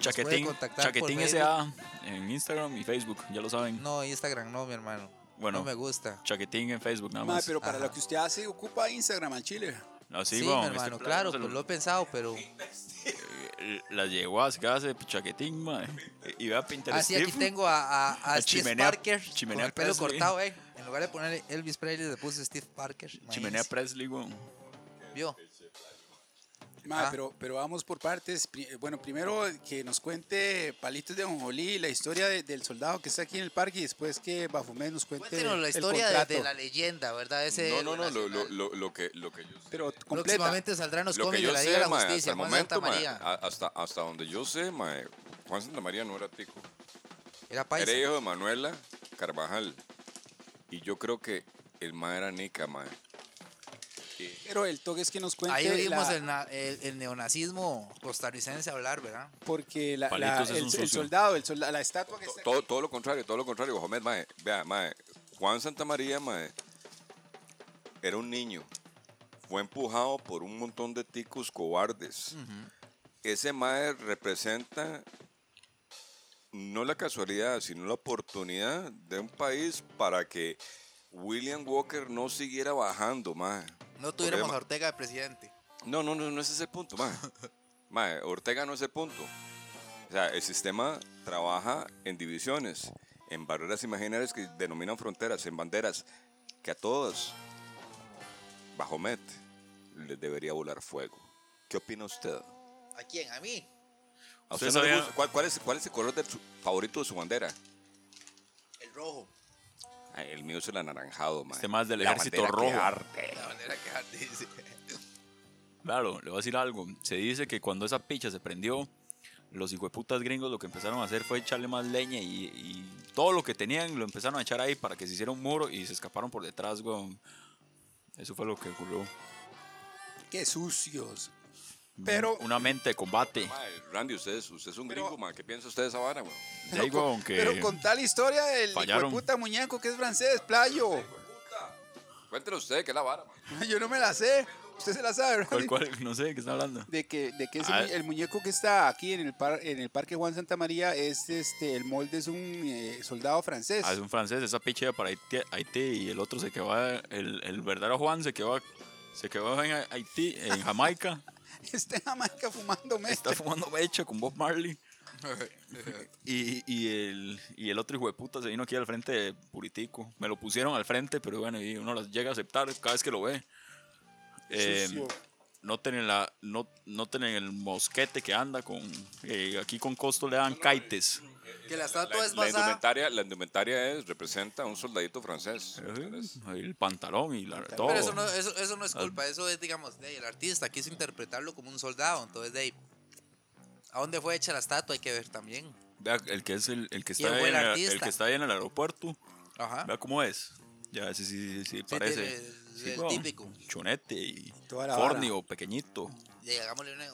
Chaquetín, contactar por Chaquetín. SA en Instagram y Facebook, ya lo saben. No, Instagram no, mi hermano. Bueno. no me gusta. Chaquetín en Facebook nada ma, más. pero para Ajá. lo que usted hace, ocupa Instagram al chile. Así, Sí, bueno, mi este hermano, plan claro, pues lo he pensado, pero... eh, La llegó a que hace Chaquetín, mae. Y vea Pinterest. Ah, sí, aquí tengo a, a, a A Steve Chimenea- Parker Chimenea con el pelo Presley. cortado, eh. En lugar de ponerle Elvis Presley, le puse Steve Parker. Chimenea. Presley, weón. ¿Vio? Ma, Ah. pero, pero vamos por partes. Pri- Bueno, primero que nos cuente Palitos de Ajonjolí, la historia de- del soldado que está aquí en el parque y después que Bafumé nos cuente Cuéntenos la el historia de, contrato. de la leyenda, ¿verdad? Ese No, no, no, lo, lo, lo, lo que, lo que yo sé. Pero completa. Próximamente saldrán los cómics de la Liga de la Justicia, Juan momento, Santa María. hasta, hasta donde yo sé, mae, Juan Santa María no era tico. Era paisa. Era hijo de Manuela Carvajal. Y yo creo que el mae era nica, Pero el toque es que nos cuente Ahí oímos la- el, na- el- el neonazismo costarricense hablar, ¿verdad? porque la, la- el, soldado, el solda- la estatua que está Todo, todo lo contrario, todo lo contrario, Jomet, mae. Vea, mae, Juan Santa María, mae, era un niño. Fue empujado por un montón de ticos cobardes. Ese mae representa no la casualidad, sino la oportunidad de un país para que William Walker no siguiera bajando, mae. No tuviéramos Porque- a Ortega de presidente. No, no, no, no ese es el punto, mae. Mae, Ortega no es el punto. O sea, el sistema trabaja en divisiones, en barreras imaginarias que denominan fronteras, en banderas, que a todas, bajo Met, les debería volar fuego. ¿Qué opina usted? ¿A quién? ¿A mí? ¿A ¿Usted usted no le sabía- gusta? ¿Cuál, cuál es, ¿Cuál es el color de su- favorito de su bandera? El rojo. El mío es el anaranjado, mae. Este más del La ejército bandera que rojo. arde. La manera que arde, dice. Claro, le voy a decir algo. Se dice que cuando esa picha se prendió, los hijueputas gringos lo que empezaron a hacer fue echarle más leña y, y todo lo que tenían lo empezaron a echar ahí para que se hiciera un muro y se escaparon por detrás, weón. Eso fue lo que ocurrió. Qué sucios. Pero, Una mente de combate. Randy, usted es, usted es un Pero- gringo, mae. ¿Qué piensa usted de esa vara, digo, aunque pero con tal historia del puta muñeco que es francés, playo. Cuéntele usted qué es la vara, mae. Yo no me la sé. Usted se la sabe, ¿verdad? ¿Cuál, cuál? No sé de qué está hablando. De que, de que ese Ah. el muñeco que está aquí en el, par- en el Parque Juan Santa María es este el molde es un eh, soldado francés. Ah, es un francés, esa picha iba para Haití, Haití y el otro se quedó, a- el, el verdadero Juan se quedó, se quedó en Haití, en Jamaica, Está en Jamaica fumando meta. está fumando mecha con Bob Marley. Y, y, el, y el otro hijo de puta se vino aquí al frente de Puritico. Me lo pusieron al frente, pero bueno, y uno las llega a aceptar cada vez que lo ve. Eh. No tienen la no, no tienen el mosquete que anda con eh, aquí con costo le dan kaites Que la estatua La, es la basada. indumentaria, la indumentaria es, representa a un soldadito francés. el pantalón y la, todo Pero eso no, eso, eso no es culpa, eso es, digamos, de ahí, el artista quiso interpretarlo como un soldado, entonces de ahí, ¿a dónde fue hecha la estatua? Hay que ver también. Vea, el que es el, el que ¿Quién está ahí el en el, que está ahí en el aeropuerto Ajá. vea cómo es ya sí, sí, sí, Sí, parece Sí, el típico. chonete y Toda la fornio pequeñito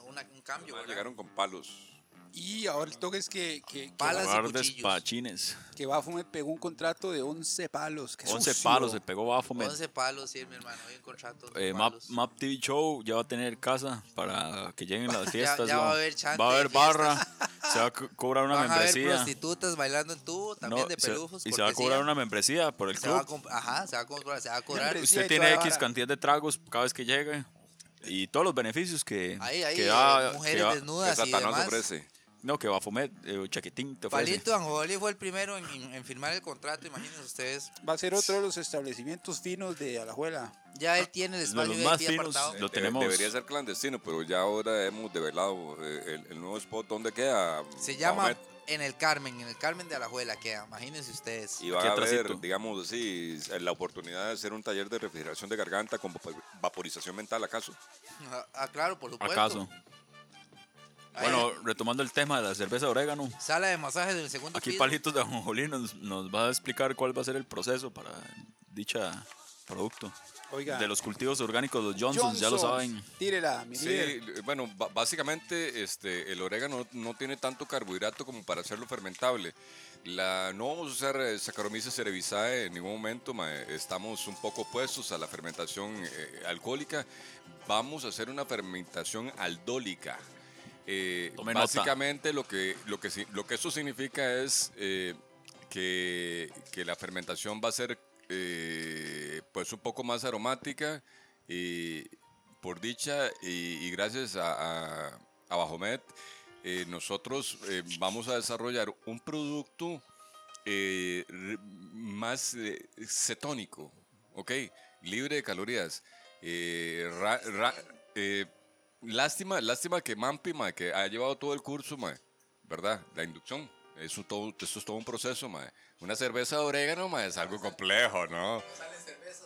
una- un cambio. Llegaron con palos. Y ahora el toque es que, que, que, Palas y de cuchillos. que Baphomet pegó un contrato de 11 palos. Qué 11 sucio. palos se pegó Baphomet 11 palos, sí, mi hermano, hay un contrato. Eh, Map. Map TV Show ya va a tener casa para que lleguen las fiestas. ya va a weón. haber chante Va a haber barra, se va a co- cobrar una Van a haber membresía. prostitutas bailando en tubo, también No, de se- pelujos. y se va a cobrar una membresía por el Se va a club. comp- Ajá, se va a comprar, se va a cobrar. Membresía. Usted y tiene X cantidad de tragos cada vez que llegue. Y todos los beneficios que, Ahí, ahí, que eh, da. que mujeres da- Que desnudas y Satanás demás. ofrece. No, que Bafomet, eh, Chaquetín te ofrece. Palito Anjoli fue el primero en, en- en firmar el contrato, imagínense ustedes. Va a ser otro de los establecimientos finos de Alajuela. Ya él tiene el Los espacio más VIP finos, apartado. lo Debe- tenemos. Debería ser clandestino, pero ya ahora hemos develado eh, el, el nuevo spot. ¿Dónde queda? Se llama? En el Carmen, en el Carmen de Alajuela queda, imagínense ustedes. Y va a haber, digamos así, la oportunidad de hacer un taller de refrigeración de garganta con vapor- vaporización mental, ¿acaso? Ah, ah, claro, por supuesto. ¿Acaso? Bueno, retomando el tema de la cerveza de orégano. Sala de masaje del segundo Aquí piso. Palitos de Ajonjolí nos, nos va a explicar cuál va a ser el proceso para dicha producto. Oiga. De los cultivos orgánicos, los Johnsons, ya lo saben. Tírela, mi Sí, líder. bueno, básicamente este, el orégano no tiene tanto carbohidrato como para hacerlo fermentable. La, no vamos a usar eh, Saccharomyces cerevisiae en ningún momento, ma, estamos un poco opuestos a la fermentación eh, alcohólica. Vamos a hacer una fermentación aldólica. Eh, nota. básicamente lo que, lo, que, lo que eso significa es eh, que, que la fermentación va a ser eh, pues un poco más aromática y por dicha y, y gracias a, a, a Bajomet, nosotros vamos a desarrollar un producto más cetónico, ¿ok? Libre de calorías. Ra- ra- lástima, lástima que Mampi, ma, que ha llevado todo el curso, ma, ¿verdad? La inducción. Eso, todo, esto es todo un proceso, ma. Una cerveza de orégano, ma, es algo complejo, ¿no?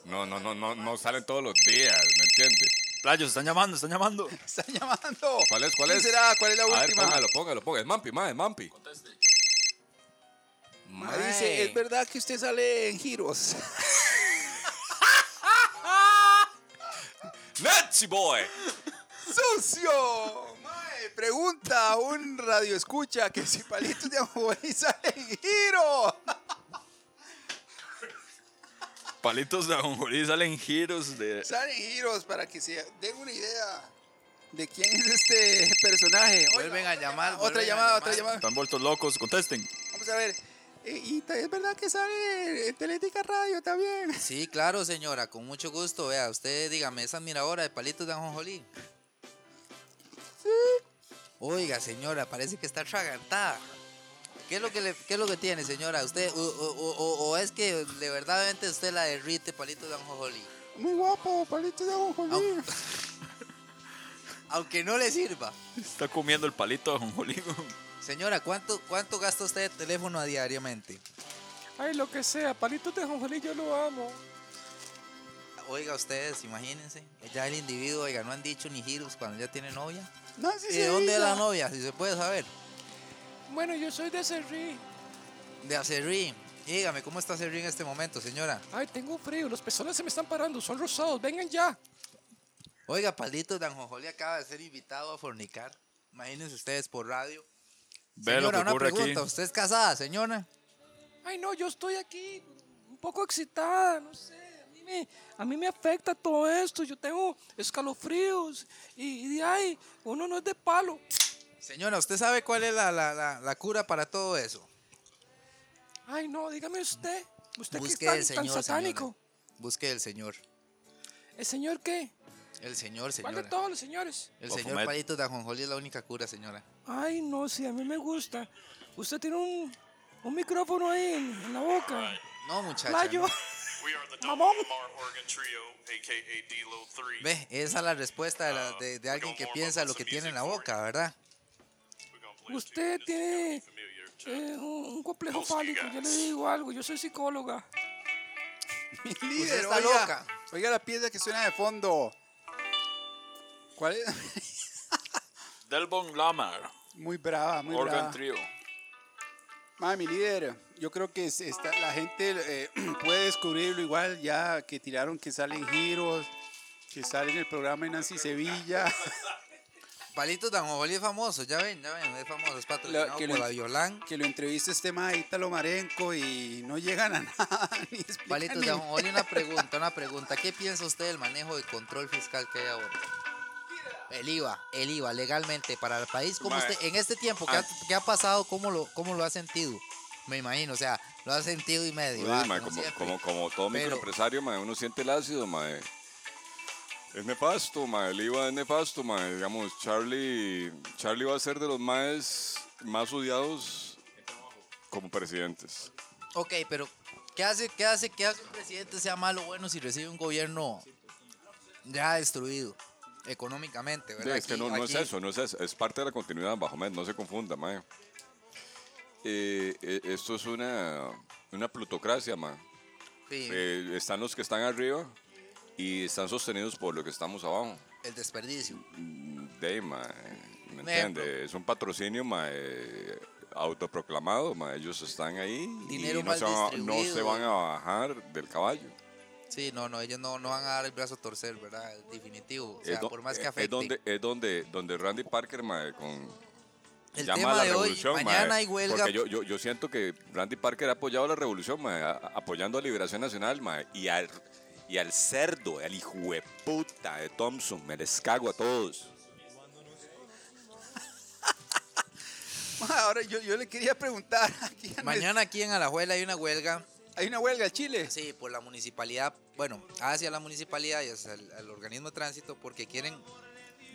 No, no, no, no, no salen todos los días, ¿me entiendes? Playos, están llamando, están llamando. Están llamando. ¿Cuál es? ¿Cuál ¿Quién es? será? ¿Cuál es la A ver, última? póngalo, póngalo, póngalo. Es Mampi, ma, es Mampi. Ma, dice, es verdad que usted sale en giros. Nazi boy. ¡Sucio! Mae, pregunta a un radio escucha que si palitos de ajonjolí sale en giro. Palitos de ajonjolí salen giros de... Salen giros para que se den una idea de quién es este personaje. Oiga, Vuelven a llamar, Otra vuelven a llamada, llamar. otra llamada. Están vueltos locos, contesten. Vamos a ver. Eh, Y es verdad que sale en Teletica Radio también. Sí, claro, señora, con mucho gusto. Vea, usted dígame, ¿es admiradora de palitos de ajonjolí? Oiga, señora, parece que está atragantada. ¿Qué es lo que, le- qué es lo que tiene, señora? ¿Usted, o, o- o- o es que de verdad usted la derrite palitos de ajonjolí? Muy guapo, palitos de ajonjolí. Aunque no le sirva. Está comiendo el palito de ajonjolí. Señora, ¿cuánto, cuánto gasta usted de teléfono a diariamente? Ay, lo que sea, palitos de jonjolí yo lo amo. Oiga, ustedes, imagínense. Ya el individuo, oiga, no han dicho ni giros cuando ya tiene novia. No, sí, ¿Y sí, de dónde es la novia? Si se puede saber. Bueno, yo soy de Cerrí. De Acerrí. Dígame, ¿cómo está Acerrí en este momento, señora? Ay, tengo frío, los pezones se me están parando, son rosados, vengan ya. Oiga, Palitos de Anjojoli acaba de ser invitado a fornicar. Imagínense ustedes por radio. Ve lo señora, que una ocurre pregunta. aquí. ¿Usted es casada, señora? Ay, no, yo estoy aquí un poco excitada, no sé. A mí me, a mí me afecta todo esto. Yo tengo escalofríos y, y de ahí, uno no es de palo. Señora, ¿usted sabe cuál es la, la- la- la cura para todo eso? Ay, no, dígame usted. Usted que Busque es tan, el tan señor, satánico. señora. Busque el señor. ¿El señor qué? El señor, ¿Cuál de señora. todos los señores? El señor Palitos de Ajonjoli es la única cura, señora. Ay, no, sí, a mí me gusta. Usted tiene un, un micrófono ahí en, en la boca. No, muchacha. Playo. no. We are the Mamón. Double Lamar Organ Trio, aka D-Lo 3. Ve, esa es la respuesta de, la- de- de alguien que piensa lo que tiene en la boca, ¿verdad? Usted tiene eh, un, un complejo fálico. Yo le digo algo, yo soy psicóloga. Mi líder, está oiga, loca. Oiga la pieza que suena de fondo. ¿Cuál es? Delbon Lamar, Muy brava, muy Organ brava. Trio. Madre, mi líder, yo creo que es- está- la gente eh, puede descubrirlo igual ya que tiraron que salen giros, que sale en el programa de Nancy Sevilla. Palitos de Ajonjoli es famoso, ya ven, ya ven, es famoso, es patrocinado que por lo- la Violán. que lo entrevista este ma Ítalo Marenco y no llegan a nada. Ni explican Palitos ni- de Ajonjoli, una pregunta, una pregunta. ¿Qué piensa usted del manejo de control fiscal que hay ahora? El IVA, el IVA, legalmente para el país, ¿cómo Mae. usted, en este tiempo que ha, que ha pasado, ¿cómo lo, cómo lo ha sentido? Me imagino, o sea, lo ha sentido y medio. Mae, como como, todo Pero- microempresario, mae, uno siente el ácido, mae. Es nefasto, mae, el IVA es nefasto, mae. Digamos, Charlie, Charlie va a ser de los más, más odiados como presidentes. Ok, pero ¿qué hace, qué hace que hace un presidente sea malo o bueno si recibe un gobierno ya destruido económicamente, Sí, es que Aquí- no, no es eso, no es eso, es parte de la continuidad, Bajomet, no se confunda, mae. Eh, eh, esto es una, una plutocracia, mae. Sí, Eh, están los que están arriba y están sostenidos por los que estamos abajo. el desperdicio. De ahí, mae, ¿me entiende? Es un patrocinio mae, autoproclamado, mae. ellos están ahí Dinero y no mal se, van a, no se van a bajar del caballo. Sí, no, no, ellos no, no van a dar el brazo a torcer, ¿verdad? Definitivo. O sea, es, por más que es- afecte. es donde, es donde, donde Randy Parker mae, con, el llama tema a la de hoy, revolución, mañana mae, hay huelga. Porque yo, yo, yo siento que Randy Parker ha apoyado la revolución, mae, a- a- apoyando a Liberación Nacional, mae, y al, y al cerdo, al hijo de puta de Thompson, me les cago a todos. Ahora yo, yo le quería preguntar aquí a Mañana aquí en Alajuela hay una huelga, hay una huelga en Chile. sí, por la municipalidad, bueno, hacia la municipalidad y hacia el, al organismo de tránsito porque quieren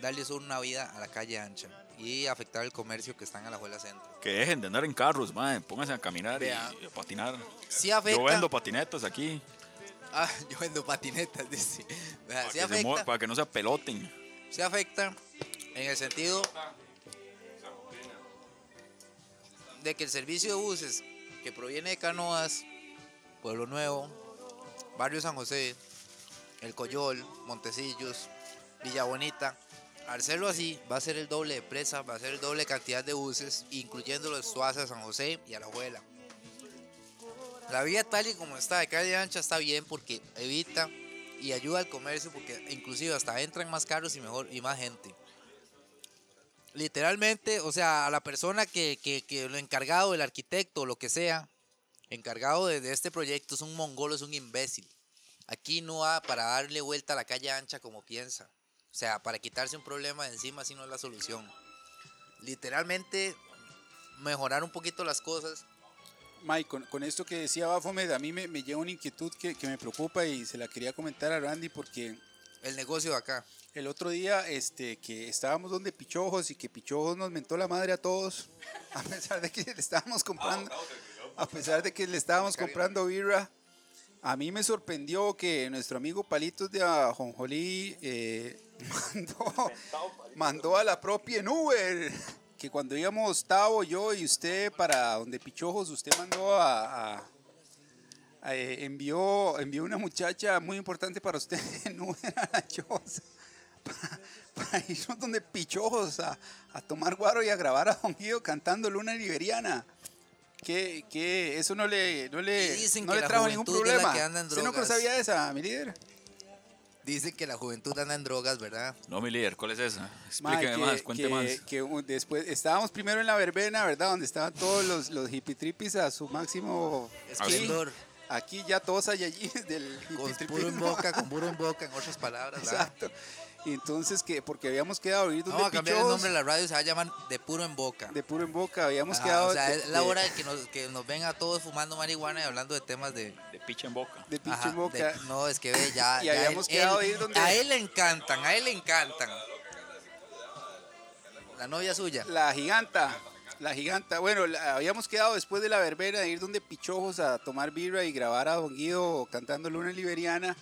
darles una vida a la calle ancha y afectar el comercio que está en Alajuela Centro. Que dejen de andar en carros, mae. Pónganse a caminar y, Vea. y a patinar. Sí afecta. Yo vendo patinetas aquí. Ah, yo vendo patinetas, dice. Vea, Para sí que, se afecta. para que no se apeloten. se afecta en el sentido de que el servicio de buses que proviene de Canoas, Pueblo Nuevo, Barrio San José, El Coyol, Montecillos, Villa Bonita, al hacerlo así va a ser el doble de presa, va a ser el doble cantidad de buses, incluyendo los Suaza, San José y Alajuela. La vía tal y como está de calle ancha está bien porque evita y ayuda al comercio porque inclusive hasta entran más carros y mejor y más gente. Literalmente, o sea, a la persona que, que, que lo encargado, el arquitecto o lo que sea, encargado de, de este proyecto es un mongolo, es un imbécil. Aquí no va para darle vuelta a la calle ancha como piensa. O sea, para quitarse un problema de encima, así no es la solución. Literalmente, mejorar un poquito las cosas. Mike, con, con esto que decía Bafomed, a mí me, me lleva una inquietud que, que me preocupa y se la quería comentar a Randy porque El negocio de acá. el otro día este, que estábamos donde Pichojos y que Pichojos nos mentó la madre a todos, a pesar de que le estábamos comprando, a pesar de que le estábamos comprando birra, a mí me sorprendió que nuestro amigo Palitos de Ajonjolí eh, mandó, a la propia Uber. Que cuando íbamos Tavo, yo y usted para donde Pichojos, usted mandó a, eh, envió, envió una muchacha muy importante para usted en Uber a la. Para, para irnos donde pichojos a, a tomar guaro y a grabar a Don Guido cantando Luna Liberiana. Que, que eso no le, no le, dicen no que le la trajo ningún problema. que anda en ¿Usted no drogas. sabía esa, mi líder? Dicen que la juventud anda en drogas, ¿verdad? No, mi líder, ¿cuál es esa? Ma, Explíqueme que- más, cuente que- más. que después estábamos primero en la verbena, ¿verdad? Donde estaban todos los, los hippie trippies a su máximo Esplendor. Aquí ya todos allí del Con hippie puro en boca, con puro en boca, en otras palabras. ¿verdad? Exacto. Y entonces que porque habíamos quedado a ir donde Vamos a cambiar el nombre de la radio, se va a llamar De Puro en Boca. de puro en boca, habíamos Ajá, quedado o sea, de, es la hora de que nos, que nos ven a todos fumando marihuana y hablando de temas de... De picha en boca. de picho ajá, en boca. de- no, es que ve, ya... Y ya habíamos él- quedado él- ir donde- A él le encantan, a él le encantan. La novia suya. La giganta, la giganta. Bueno, la- habíamos quedado después de la verbena de ir donde pichojos a tomar birra y grabar a Don Guido cantando Luna Liberiana.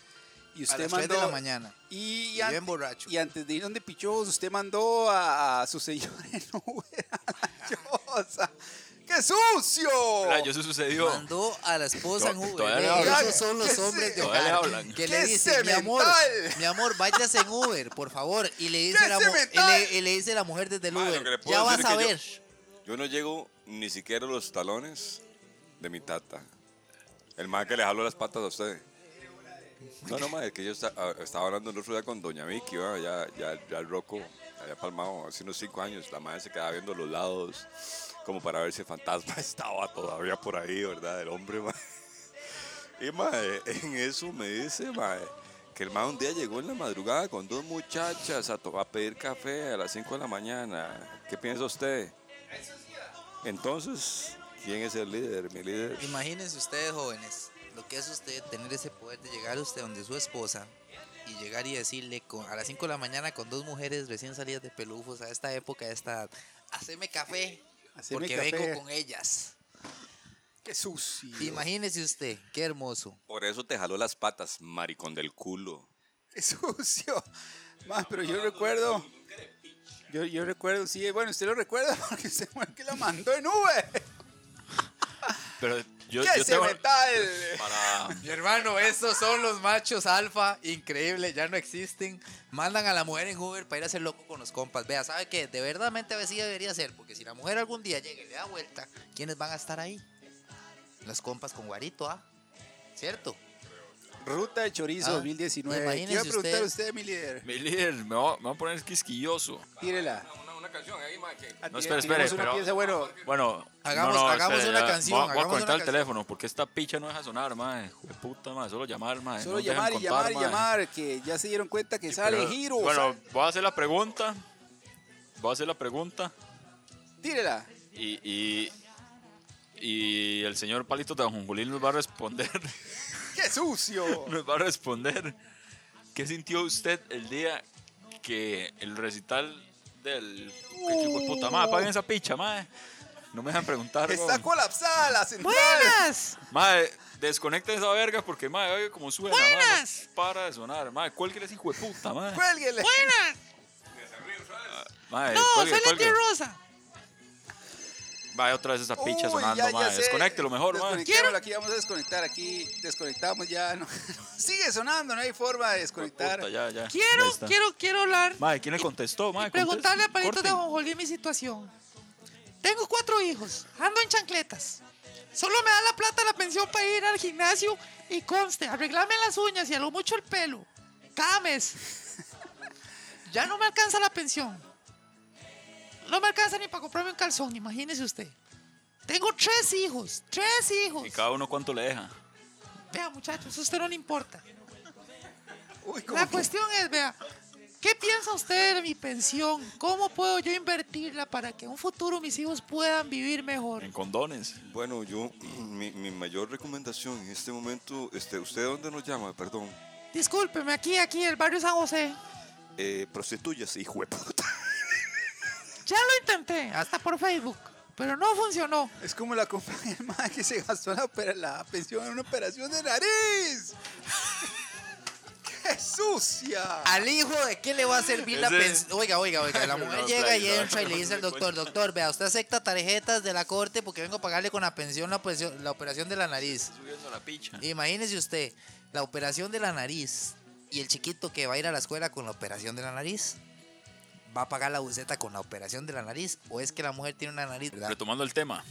Y A usted las 3 mandó de la mañana. Y, Y yo an- en borracho. y antes de ir donde Pichos, usted mandó a, a su señor en Uber a. ¡Qué sucio! Mira, yo eso sucedió. Mandó a la esposa en To- Uber. Esos son los ¿Qué hombres de le hogar. Que ¡Qué le dicen, mi amor, mi amor, váyase en Uber, por favor. Y le dice, ¡Qué la, y le, y le dice la mujer desde el Uber. Ya vas a ver. Yo no llego ni siquiera a los talones de mi tata. El más que le jaló las patas a usted. No, no, ma, es que yo esta- estaba hablando el otro día con Doña Vicky, ya, ya, ya el roco había palmado hace unos cinco años. La madre se quedaba viendo los lados como para ver si el fantasma estaba todavía por ahí, ¿verdad? El hombre, ma. Y ma, en eso me dice, ma, que el ma un día llegó en la madrugada con dos muchachas a, a pedir café a las 5 de la mañana. ¿Qué piensa usted? Entonces, ¿quién es el líder? Mi líder. Imagínense ustedes, jóvenes, lo que es usted tener ese poder de llegar a usted donde su esposa y llegar y decirle con- a las 5 de la mañana con dos mujeres recién salidas de pelufos a esta época, a esta edad, haceme café, Haceme porque café. vengo con ellas. ¡Qué sucio! Imagínese usted, qué hermoso. Por eso te jaló las patas, maricón del culo. ¡Qué sucio! Más, pero yo recuerdo... Yo, yo recuerdo, sí, bueno, usted lo recuerda porque usted fue el que la mandó en Uber. Pero yo, ¡Qué yo tengo... Para... Mi hermano, estos son los machos alfa, increíble, ya no existen. Mandan a la mujer en Uber para ir a hacer loco con los compas. Vea, ¿sabe qué? De verdad, así debería ser, porque si la mujer algún día llega y le da vuelta, ¿quiénes van a estar ahí? Los compas con guarito, ¿ah? ¿Cierto? Ruta de Chorizo Ah, 2019. ¿Qué imagínese iba a preguntar usted- usted, mi líder? Mi líder, me va, me va a poner quisquilloso. Tírela. Canción ahí, ma, que... No, espere, espere, pero- pieza, bueno, Bueno, Hagamos- no, no, hagamos espere, una ya. canción, Voy a- Voy a una el teléfono porque esta picha no deja sonar, madre. Puta, madre. Solo llamar, madre. solo no llamar y contar, llamar y llamar, que ya se dieron cuenta que sale Pero, giro. Bueno, sale- voy a hacer la pregunta. Voy a hacer la pregunta. tírela. Y, y, y el señor Palito de Ajonjolín nos va a responder. ¡Qué sucio! nos va a responder. ¿Qué sintió usted el día que el recital del. ¡Qué hijo de puta, madre! Apaguen esa picha, madre. No me dejan preguntar. Está weón. colapsada la central. ¡Buenas! Madre, desconecten esa verga porque, madre, oye como suena. madre, Buenas. no para de sonar. Madre, cuélguele ese hijo de puta, madre. Cuélguele. ¡Buenas! Madre, No, cuelgue, soy la cuelgue. tía Rosa. Vaya otra vez esa picha Uy, sonando, ya- ya madre. sé. Desconecte lo mejor, madre. Aquí vamos a desconectar. Aquí desconectamos ya. no- sigue sonando, no hay forma de desconectar. Puta, ya, ya. Quiero, quiero, quiero hablar. Madre, ¿quién le contestó, madre? Preguntarle a Palito de. Ajonjolí mi situación. Tengo cuatro hijos, ando en chancletas. Solo me da la plata la pensión para ir al gimnasio y conste, arreglarme las uñas y a lo mucho el pelo. Cada mes. Ya no me alcanza la pensión. No me alcanza ni para comprarme un calzón, imagínese usted. Tengo tres hijos, tres hijos. ¿Y cada uno cuánto le deja? Vea, muchachos, a usted no le importa. Uy, ¿cómo La que- cuestión es, vea, ¿qué piensa usted de mi pensión? ¿Cómo puedo yo invertirla para que en un futuro mis hijos puedan vivir mejor? En condones. Bueno, yo, mi, mi mayor recomendación en este momento, este, ¿usted dónde nos llama? Perdón. Discúlpeme, aquí, aquí, el barrio San José. Eh, prostituyas, hijo de puta. Ya lo intenté, hasta por Facebook, pero no funcionó. Es como la compañía que se gastó la, la pensión en una operación de nariz. ¡Qué ¡Qué sucia! ¿Al hijo de qué le va a servir la pensión? Oiga, oiga, oiga. La mujer No, llega y no, entra y le dice al doctor, doctor, vea, usted acepta tarjetas de la corte porque vengo a pagarle con la pensión la operación, la operación de la nariz. Subiendo la picha. Imagínese usted, la operación de la nariz y el chiquito que va a ir a la escuela con la operación de la nariz. ¿Va a pagar la buceta con la operación de la nariz? ¿O es que la mujer tiene una nariz? ¿verdad? Retomando el tema.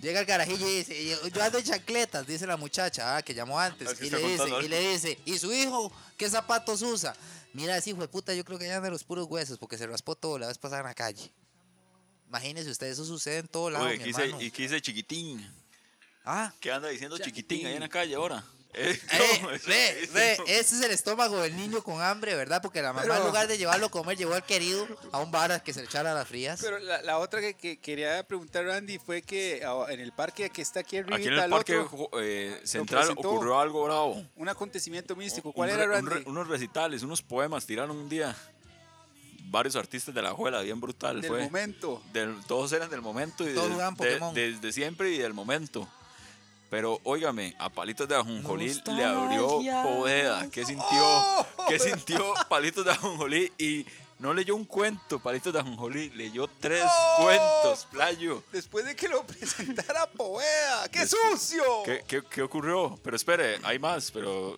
Llega el carajillo y dice, yo ando en chancletas, dice la muchacha ah, que llamó antes. Es que y, le dice, y le dice, ¿y su hijo qué zapatos usa? Mira, ese hijo de puta, yo creo que ya anda de los puros huesos porque se raspó todo la vez pasada en la calle. Imagínese usted, eso sucede en todo lado, Oye, mi quise, hermano. y quise chiquitín. Ah, ¿Qué anda diciendo chiquitín ahí en la calle ahora? Eh, Eh, ve, eso- ve, ese es el estómago del niño con hambre, ¿verdad? Porque la mamá Pero- en lugar de llevarlo a comer, llevó al querido a un bar a que se le echara las frías. Pero la, la otra que, que quería preguntar, Randy, fue que ah, en el parque que está aquí arriba, Aquí en el parque otro, eh, central ocurrió algo bravo. un acontecimiento místico. ¿Cuál Un era, un Randy? re- unos recitales, unos poemas tiraron un día. Varios artistas de la juela, bien brutal. Del fue. momento. Del- todos eran del momento y Todos de- desde siempre y del momento. Pero óigame, a Palitos de Ajonjolí le abrió Poveda. ¿Qué sintió? ¡Oh! ¿Qué sintió Palitos de Ajonjolí? Y no leyó un cuento, Palitos de Ajonjolí, leyó tres ¡Oh! cuentos, playo. Después de que lo presentara Poeda. ¡Qué sucio! ¿Qué, qué, qué ocurrió? Pero espere, hay más, pero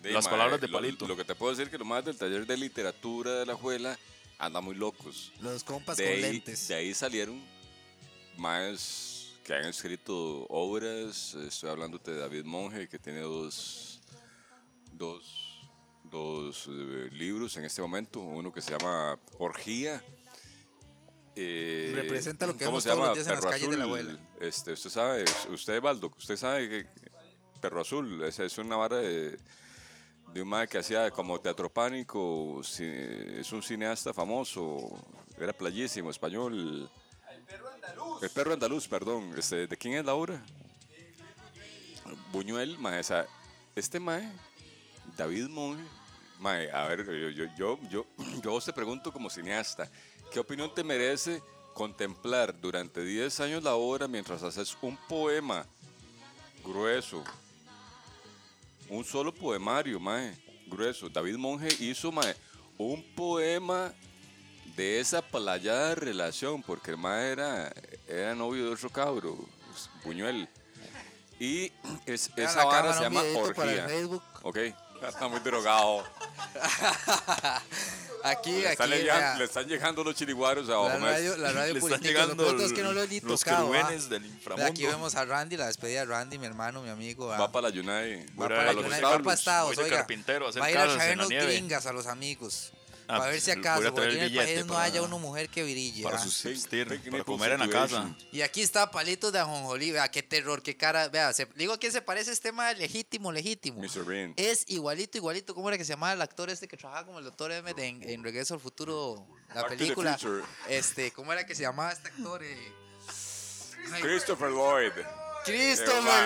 De, Las palabras de lo- Palito. Lo, que te puedo decir que lo más del taller de literatura de la juela anda muy locos. Los compas De con ahí, lentes. de ahí salieron más que han escrito obras. Estoy hablando de David Monge, que tiene dos, dos, dos eh, libros en este momento. Uno que se llama Orgía. Eh, Representa lo que ¿cómo vemos se todos los días en las calles de la Azul. abuela. Este, usted sabe, usted, Baldo, usted sabe que Perro Azul es, es una vara de, de un mae que hacía como teatro pánico, ci- es un cineasta famoso, era playísimo, español. El perro andaluz, perdón. Este, ¿De quién es la obra? Buñuel, mae, este mae, David Monge, mae, a ver, yo, yo, yo, yo, te pregunto como cineasta, ¿qué opinión te merece contemplar durante 10 años la obra mientras haces un poema grueso? Un solo poemario, mae, grueso. David Monge hizo, mae, un poema de esa playada relación, porque el mae era, era novio de otro cabro, Buñuel. Y es, esa vara se llama orgía. Ok, está muy drogado. Aquí, Le están, aquí, llegando- le están llegando los chiliguaros abajo. la radio, la radio le están llegando lo es que no lo he los tocado, ¿va? querubines del Vea, inframundo. Aquí vemos a Randy, la despedida de Randy, mi hermano, mi amigo. ¿va? Va para la Yunai. Va para la establos. va para Estados, oiga. carpintero Va a ir a traernos gringas a los amigos. Ah, para ver si a acaso, porque en el billete país no para- haya una mujer que brille. Para ¿va? subsistir, Picnic para comer en la casa. Y aquí está Palitos de Ajonjolí. Vea, qué terror, qué cara. Vea, se, digo que se parece este tema legítimo, legítimo. Mr. Bean. Es igualito, igualito. ¿Cómo era que se llamaba el actor este que trabajaba como el doctor Emmett en, en Regreso al Futuro? La Back película. Future. Este, ¿cómo era que se llamaba este actor? Eh, Christopher Lloyd.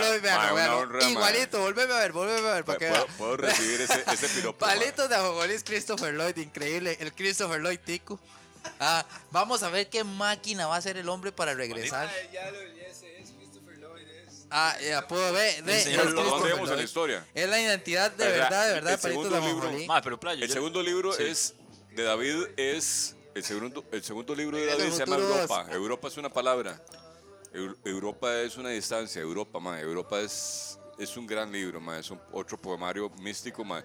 Lloyd, vean, ma, una vean, ma. Igualito, volveme a ver, volveme a ver. Para ¿Puedo, puedo recibir ese, ese piropo? Palitos de Ajonjolí es Christopher Lloyd, increíble. El Christopher Lloyd tico. Ah, vamos a ver qué máquina va a ser el hombre para regresar. Ya lo ese es Christopher Lloyd. Es. Ah, ya puedo ver. es lo Christopher ¿Dónde vemos en la historia? Es la identidad de verdad, de verdad, el de Palitos de pero playa. El yo- segundo libro Sí. es de David es el segundo el segundo libro de David se llama Europa. Europa es una palabra. Eu- Europa es una distancia. Europa, ma. Europa es es un gran libro, ma. Es un, otro poemario místico, ma.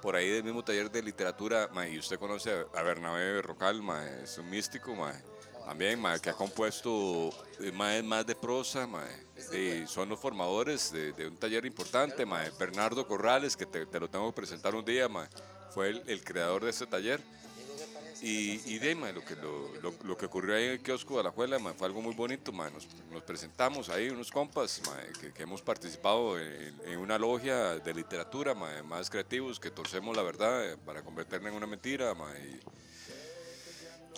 Por ahí del mismo taller de literatura, ma. Y usted conoce a, Bernabé Rocal, ma. Es un místico, ma. También, ma, que ha compuesto eh, más, más de prosa, ma. Y son los formadores de, de un taller importante, ma. Bernardo Corrales, que te, te lo tengo que presentar un día, ma. Fue el, el creador de ese taller. Y, y de, ma, lo, que, lo, lo- lo que ocurrió ahí en el kiosco de la Juela ma, fue algo muy bonito. ma. Nos, nos presentamos ahí unos compas ma, que, que hemos participado en, en una logia de literatura, ma, más creativos, que torcemos la verdad eh, para convertirla en una mentira. ma, y,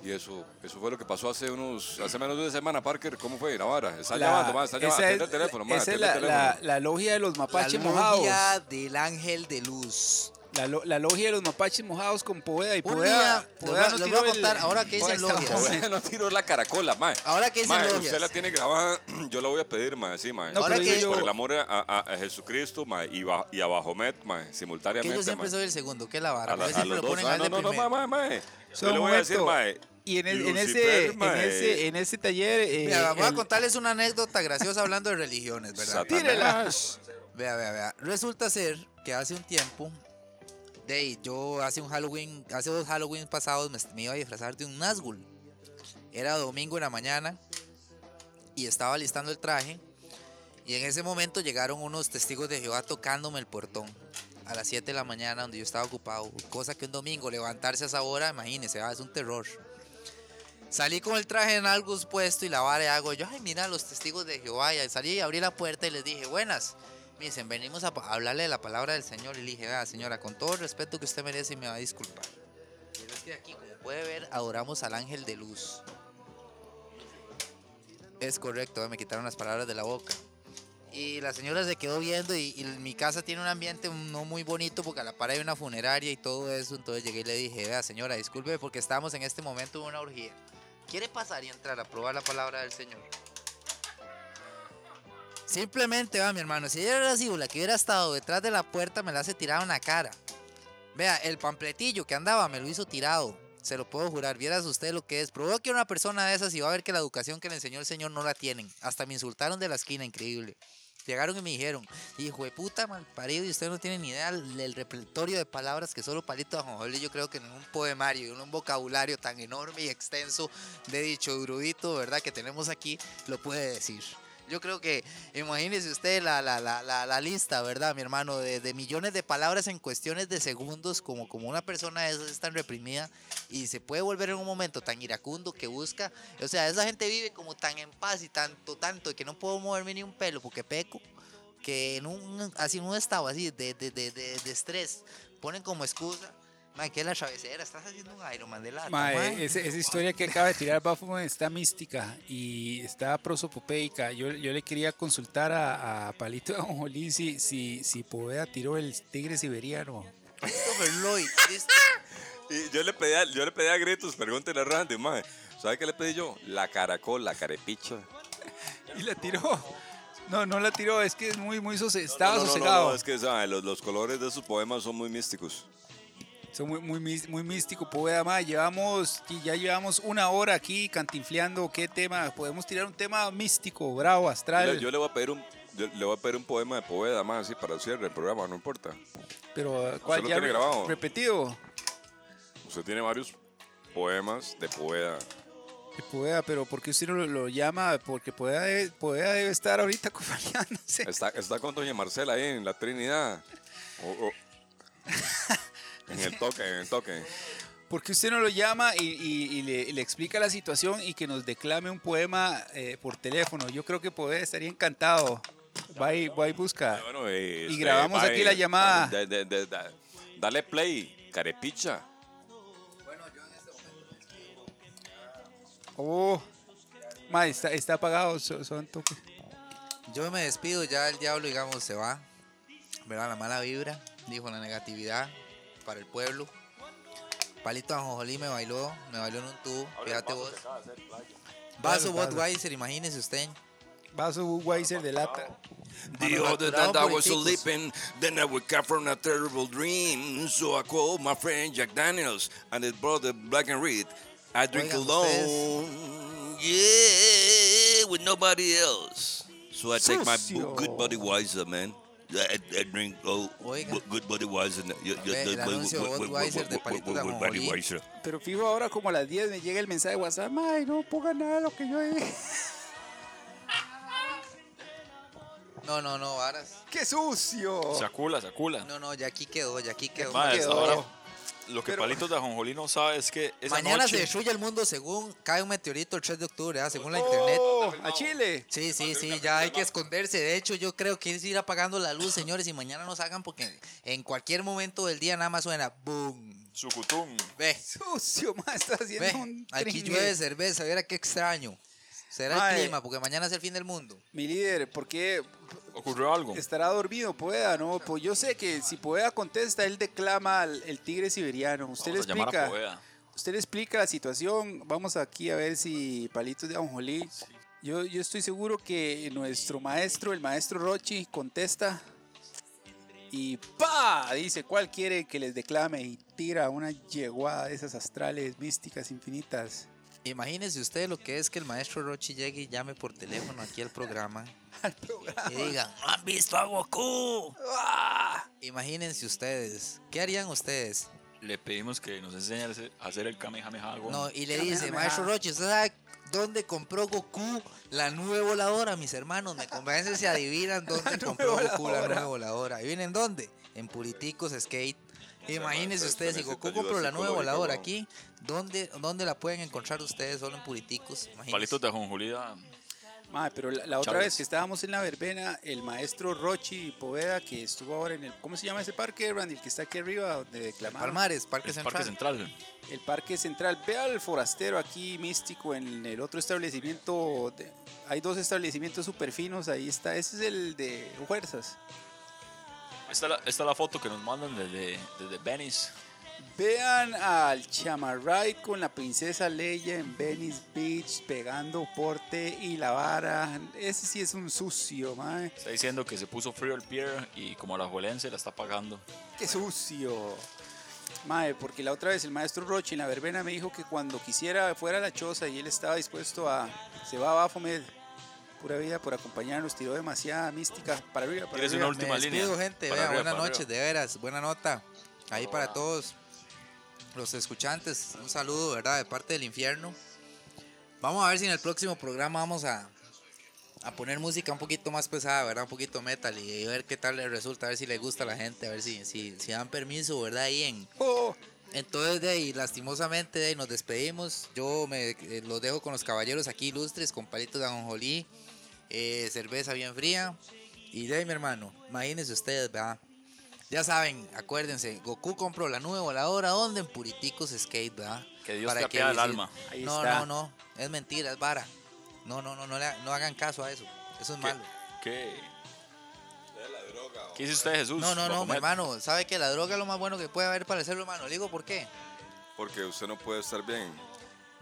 y eso, eso fue lo que pasó hace unos hace menos de una semana, Parker. ¿Cómo fue? Navarra. Están llamando, ma, están llamando. es, el teléfono, ma, esa es el la, la, teléfono. la logia de los La mapaches mojados. logia del ángel de luz. La, lo- la logia de los mapaches mojados con Poveda y Poveda. Poveda a- a tiró el- contar, ahora que dicen Poveda estaba- logias. no tiró la caracola, mae. Ahora que dicen Mae, logias. usted la tiene grabada, yo la voy a pedir, mae, sí, mae. No, Ahora pero que- yo- Por el amor a, a- a Jesucristo, mae, y, ba- y a Bajomet, mae, Que simultáneamente, yo siempre mae. soy el segundo, que la vara. A, la- porque a siempre los lo dos. ponen Ah, a no, no, no, mae, mae, Yo le voy a decir, mae. Y en, el- en ese, en, ese, en ese taller. eh, Mira, voy a el- contarles una anécdota graciosa hablando de religiones, ¿verdad? Satanás. Vea, vea, vea. Resulta ser que hace un tiempo, de yo hace un Halloween, hace dos Halloween pasados me, me iba a disfrazar de un Nazgul. Era domingo en la mañana y estaba listando el traje. Y en ese momento llegaron unos testigos de Jehová tocándome el portón a las 7 de la mañana donde yo estaba ocupado. Cosa que un domingo levantarse a esa hora, imagínense, ah, es un terror. Salí con el traje en algo puesto y la vara y hago yo, ay, mira los testigos de Jehová. Y salí y abrí la puerta y les dije, buenas. Me dicen, venimos a hablarle de la palabra del Señor. Y le dije, vea, señora, con todo el respeto que usted merece me va a disculpar. Es aquí, como puede ver, adoramos al ángel de luz. Es correcto, me quitaron las palabras de la boca. Y la señora se quedó viendo y, y mi casa tiene un ambiente no muy bonito porque a la par hay una funeraria y todo eso. Entonces llegué y le dije, vea señora, disculpe porque estamos en este momento en una orgía. ¿Quiere pasar y entrar a probar la palabra del Señor? Simplemente, va, mi hermano, si ella era la que hubiera estado detrás de la puerta, me la hace tirado en la cara. Vea, el pampletillo que andaba me lo hizo tirado. Se lo puedo jurar, vieras usted lo que es. Provoque a una persona de esas y va a ver que la educación que le enseñó el Señor no la tienen. Hasta me insultaron de la esquina, increíble. Llegaron y me dijeron, hijo de puta mal parido, y usted no tiene ni idea del repertorio de palabras que solo Palito Ajonjolí yo creo que en un poemario, en un vocabulario tan enorme y extenso de dicho grudito, ¿verdad? Que tenemos aquí, lo puede decir. Yo creo que, imagínese usted la, la, la, la, lista, ¿verdad, mi hermano? De, de millones de palabras en cuestiones de segundos, como, como una persona esas es tan reprimida y se puede volver en un momento tan iracundo que busca. O sea, esa gente vive como tan en paz y tanto, tanto, que no puedo moverme ni un pelo porque peco, que en un, así, en un estado así de, de, de estrés ponen como excusa. Man, que es la chavecera, estás haciendo un Iron Man de lata, Mae, mae. ese- esa historia que acaba de tirar Baphomet está mística y está prosopopeica. Yo, yo le quería consultar a, a Palito de Ajonjolí si, si, si Poveda tiró el tigre siberiano. Lloyd, Y yo le pedía, yo le pedía a gritos, pregúntele a Randy, mae. ¿Sabe qué le pedí yo? La caracol, la carepicha. Y la tiró. No, no la tiró, es que es muy, muy sose- estaba No, no, no, sosegado. no, es que ¿sabe? Los, los colores de sus poemas son muy místicos. Son muy, muy, muy místico, Poveda. mae. Llevamos, ya llevamos una hora aquí cantinfleando. ¿Qué tema? Podemos tirar un tema místico, bravo, astral. yo le voy a pedir un, yo le voy a pedir un poema de Poveda más así para el cierre del programa, no importa. pero, ¿cuál ya tiene grabado? repetido? Usted tiene varios poemas de Poveda. Que Poveda, pero ¿por qué usted no lo, lo llama? Porque Poveda debe, Poveda debe estar ahorita acompañándose. Está, está con doña Marcela ahí en la Trinidad. en el toque, en el toque. ¿Por qué usted no lo llama y, y- y le, y le explica la situación y que nos declame un poema eh, por teléfono? Yo creo que Poveda estaría encantado. Va y, va y busca. Bueno, eh, Y este, grabamos aquí eh, la llamada. de- de- de- da- dale play, carepicha. Oh, ma, está, está apagado, so- son toques. Yo me despido, ya el diablo, digamos, se va. ¿Verdad? La mala vibra, dijo la negatividad para el pueblo. Palito Anjojolí me bailó, me bailó en un tubo, fíjate vos. Vaso. Budweiser, imagínese usted. Vaso Weiser de lata. The other night I was sleeping, then I woke up from a terrible dream. So I called my friend Jack Daniels and his brother Black and Reed. I drink Oigan, alone, yeah, with nobody else. So I take my good buddy Weiser, man. I, I drink oh, Oiga. good buddy Weiser. El anuncio Budweiser de Palito. Weiser. Pero fijo, ahora como a las 10 me llega el mensaje de WhatsApp. Ay, no ponga nada de lo que yo dije. No, no, no, varas. ¡Qué sucio! Sacula, sacula. No, no, ya aquí quedó, ya aquí quedó. Ma, quedó. ahora, lo que Pero- Palitos de Ajonjolí no sabe es que esa Mañana noche... se destruye el mundo según cae un meteorito el 3 de octubre, ¿ah? según la internet. Oh, a Chile. Sí, sí, sí, ya hay que esconderse. De hecho, yo creo que es ir apagando la luz, señores, y mañana nos hagan porque en cualquier momento del día nada más suena boom. Sucutum. Ve, Sucio, ma, está haciendo ve, un aquí tringue. llueve cerveza, viera qué extraño. Será Mae. el clima, porque mañana es el fin del mundo. Mi líder, ¿por qué ¿Ocurrió algo? estará dormido? Poeda, ¿no? Pues yo sé que si Poeda contesta, él declama al- el tigre siberiano. Usted Vamos le a llamar a explica. Poveda. Usted le explica la situación. Vamos aquí a ver si Palitos de Ajonjolí. Yo, yo estoy seguro que nuestro maestro, el maestro Rochi, contesta y ¡pa! Dice cuál quiere que les declame y tira una yeguada de esas astrales místicas infinitas Imagínese usted lo que es que el maestro Rochi llegue y llame por teléfono aquí al programa al programa. y digan, ¿no han visto a Goku? ¡Ah! Imagínense ustedes, ¿qué harían ustedes? Le pedimos que nos enseñe a hacer- el Kamehameha. güey. No, y le Kamehameha. dice, maestro Rochi, ¿usted sabe dónde compró Goku la nueva voladora? Mis hermanos, me convencen si adivinan dónde compró Goku la nueva voladora. ¿Y vienen dónde? En Puriticos Skate. Imagínense ustedes, si Goku compró la nueva voladora aquí, ¿dónde, ¿dónde la pueden encontrar ustedes solo en Puriticos? Imagínense. Palitos de ajonjolí da- Mae, pero la, la otra vez que estábamos en la verbena, el maestro Rochi Poveda, que estuvo ahora en el. ¿Cómo se llama ese parque, Randy? El que está aquí arriba, donde declamaron. Palmares, Parque el Central. Parque Central. El parque central. Ve al forastero aquí místico en el otro establecimiento. de- hay dos establecimientos súper finos. Ahí está. Ese es el de fuerzas. Esta es la, esta es la foto que nos mandan desde, desde Venice. Vean al Chamarrite con la princesa Leia en Venice Beach pegando porte y la vara. Ese sí es un sucio, mae. Está diciendo que se puso frío el pier y como la juelense la está pagando. Qué sucio. Mae, porque la otra vez el maestro Rochi en la verbena me dijo que cuando quisiera fuera a la choza y él estaba dispuesto a. Se va a Bafomed. Pura vida por acompañarnos. Tiró demasiada mística. Para arriba, para ¿Quieres arriba. una última Me despido, línea? gente. Para Vea, arriba, buenas para noches, arriba. de veras. Buena nota. Ahí para todos los escuchantes. Un saludo, ¿verdad? De parte del infierno. Vamos a ver si en el próximo programa vamos a, a poner música un poquito más pesada, ¿verdad? Un poquito metal y ver qué tal le resulta, a ver si le gusta a la gente, a ver si, si, si dan permiso, ¿verdad? Ahí en, Oh, entonces, de ahí, lastimosamente, de ahí nos despedimos. Yo me eh, los dejo con los caballeros aquí ilustres, con palitos de ajonjolí, eh, cerveza bien fría. Y de ahí, mi hermano, imagínense ustedes, ¿verdad? Ya saben, acuérdense, Goku compró la nueva voladora, ¿dónde? En Puriticos Skate, ¿verdad? Que Dios te apiade el alma. Ahí no, está. no, no, es mentira, es vara. No, no, no, no, le ha- no hagan caso a eso. Eso es ¿Qué? malo. ¿Qué? ¿Qué dice usted, Jesús? No, no, no, mi hermano, ¿sabe que la droga es lo más bueno que puede haber para el ser humano? Le digo, ¿por qué? Porque usted no puede estar bien.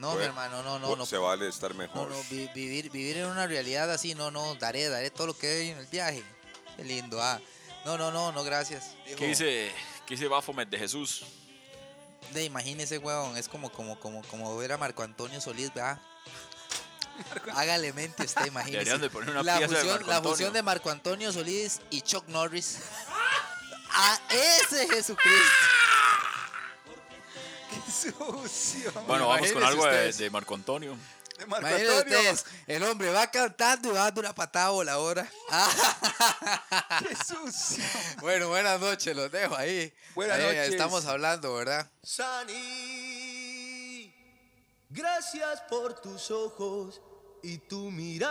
No, mi Puede- hermano, no, no, pu- no. Se vale estar mejor. no, vi- vivir, vivir en una realidad así, no, no, daré, daré todo lo que hay en el viaje. Qué lindo, ah. No, no, no, no, gracias. ¿Qué dice, ¿Qué dice Baphomet de Jesús? De imagínese, weón, es como, como, como, como ver a Marco Antonio Solís, ¿verdad? Hágale mente usted, imagínese. De poner una la de fusión, Marco la fusión de Marco Antonio Solís y Chuck Norris. A ese Jesucristo. Sucio. Bueno, vamos con algo de, Marco Antonio. De Marco Antonio. ustedes, el hombre va cantando y va dando una patada voladora. Qué sucio. Bueno, buenas noches, los dejo ahí. Buenas Ahí noches. Estamos hablando, ¿verdad? Sani, gracias por tus ojos y tu mirar.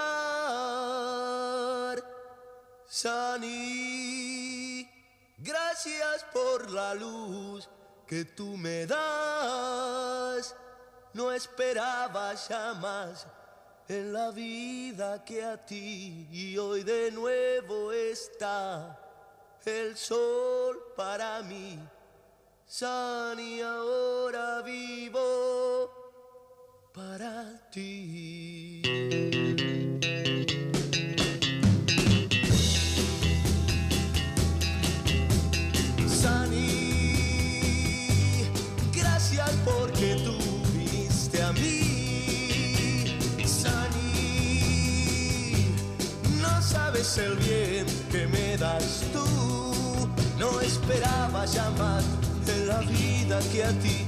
Sani, gracias por la luz que tú me das. No esperaba jamás en la vida que a ti y hoy de nuevo está el sol para mí. Sani, ahora vivo para ti. Sabes el bien que me das tú. No esperaba llamar en la vida que a ti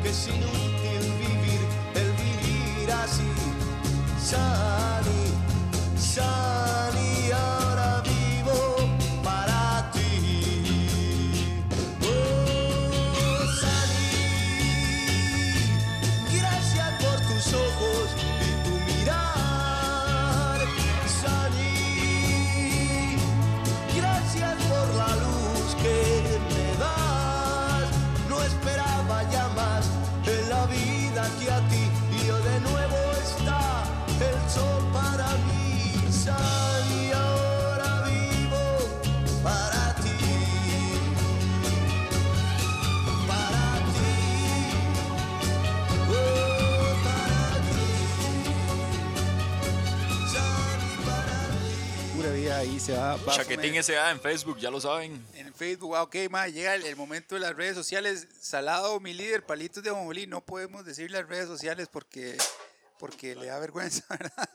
que es inútil vivir el vivir así. Sali, sali. Se va. va a Chaquetín comer. SA en Facebook, ya lo saben. En Facebook, ah, ok, ma, llega el, el momento de las redes sociales. Salado, mi líder, palitos de Ajonjolí, no podemos decir las redes sociales porque, porque le da vergüenza, ¿verdad?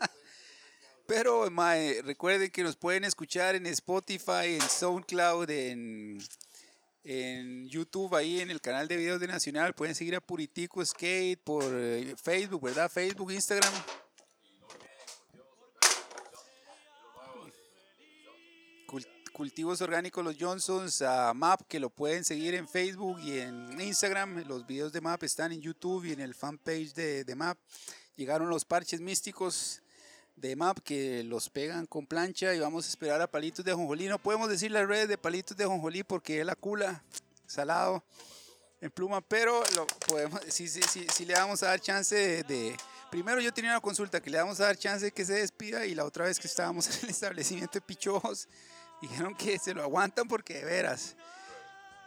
Pero, ma, eh, recuerden que nos pueden escuchar en Spotify, en SoundCloud, en, en YouTube, ahí en el canal de videos de Nacional. Pueden seguir a Puritico Skate por eh, Facebook, ¿verdad? Facebook, Instagram. Cultivos Orgánicos Los Johnsons, a MAP, que lo pueden seguir en Facebook y en Instagram. Los videos de MAP están en YouTube y en el fanpage de, de MAP. Llegaron los parches místicos de MAP que los pegan con plancha y vamos a esperar a Palitos de Jonjolí. No podemos decir las redes de Palitos de Jonjolí porque es la cula, salado, en pluma, pero lo podemos, sí, sí, sí, sí le vamos a dar chance de, de- Primero yo tenía una consulta que le vamos a dar chance de que se despida y la otra vez que estábamos en el establecimiento de Pichojos dijeron que se lo aguantan porque de veras.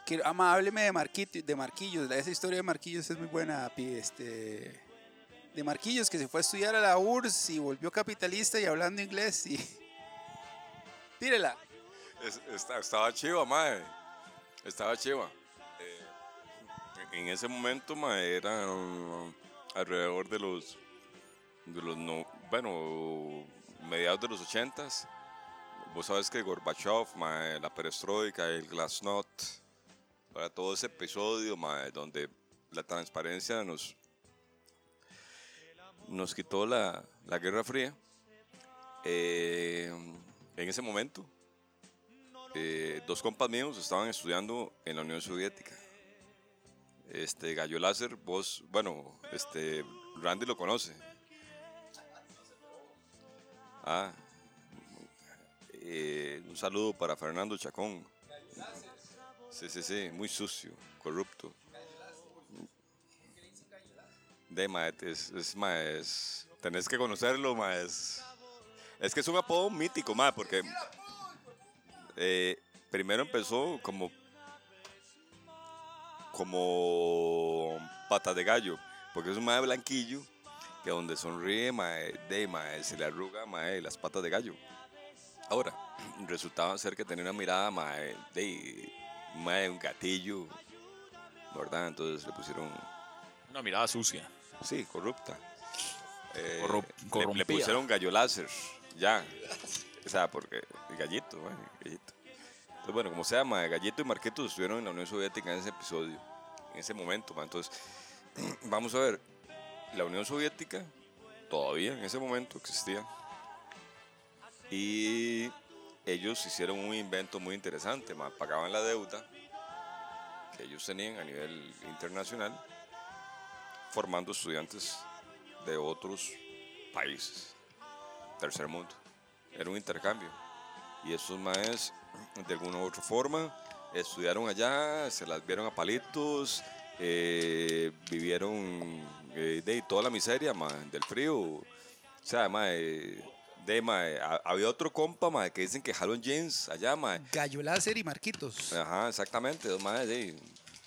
Que, ama, de, Marquito, de Marquillos. Esa historia de Marquillos es muy buena, este, de Marquillos que se fue a estudiar a la URSS y volvió capitalista y hablando inglés y... Tírela. Es- esta- estaba chiva, mae. Estaba chiva. Eh, en- ese momento, mae, era um, alrededor de los, de los no, bueno, mediados de los ochentas. Vos sabes que Gorbachev, mae, la perestroika, el glasnost, para todo ese episodio, mae, donde la transparencia nos, nos quitó la, la Guerra Fría. Eh, en ese momento, eh, dos compas míos estaban estudiando en la Unión Soviética. Este Gallo Láser, vos, bueno, este Randy lo conoce. Ah, eh, un saludo para Fernando Chacón. Sí, sí, sí, muy sucio, corrupto. De ma, es, es, ma, es- tenés que conocerlo, ma, es, que es un apodo mítico, ma, porque eh, primero empezó como como pata de gallo, porque es un mae blanquillo que donde sonríe, mae, de mae, se le arruga mae, las patas de gallo. Ahora, resultaba ser que tenía una mirada mae, de mae, un gatillo, ¿verdad? Entonces le pusieron, Una mirada sucia. sí, corrupta. Eh, le- pusieron gallo láser, ya. O sea, porque gallito, mae, gallito. Entonces, bueno, como sea, mae, Gallito y Marquito estuvieron en la Unión Soviética en ese episodio, en ese momento. mae. Entonces, vamos a ver, la Unión Soviética todavía en ese momento existía. Y ellos hicieron un invento muy interesante, mae, pagaban la deuda que ellos tenían a nivel internacional, formando estudiantes de otros países, tercer mundo. Era un intercambio. Y esos maes, de alguna u otra forma, estudiaron allá, se las vieron a palitos, eh, vivieron eh, de toda la miseria ma, del frío. O sea, eh, de, ma, eh, ha- había otro compa ma, que dicen que jalón jeans allá, ma, Gallo Láser y Marquitos. Ajá, exactamente, dos maes de,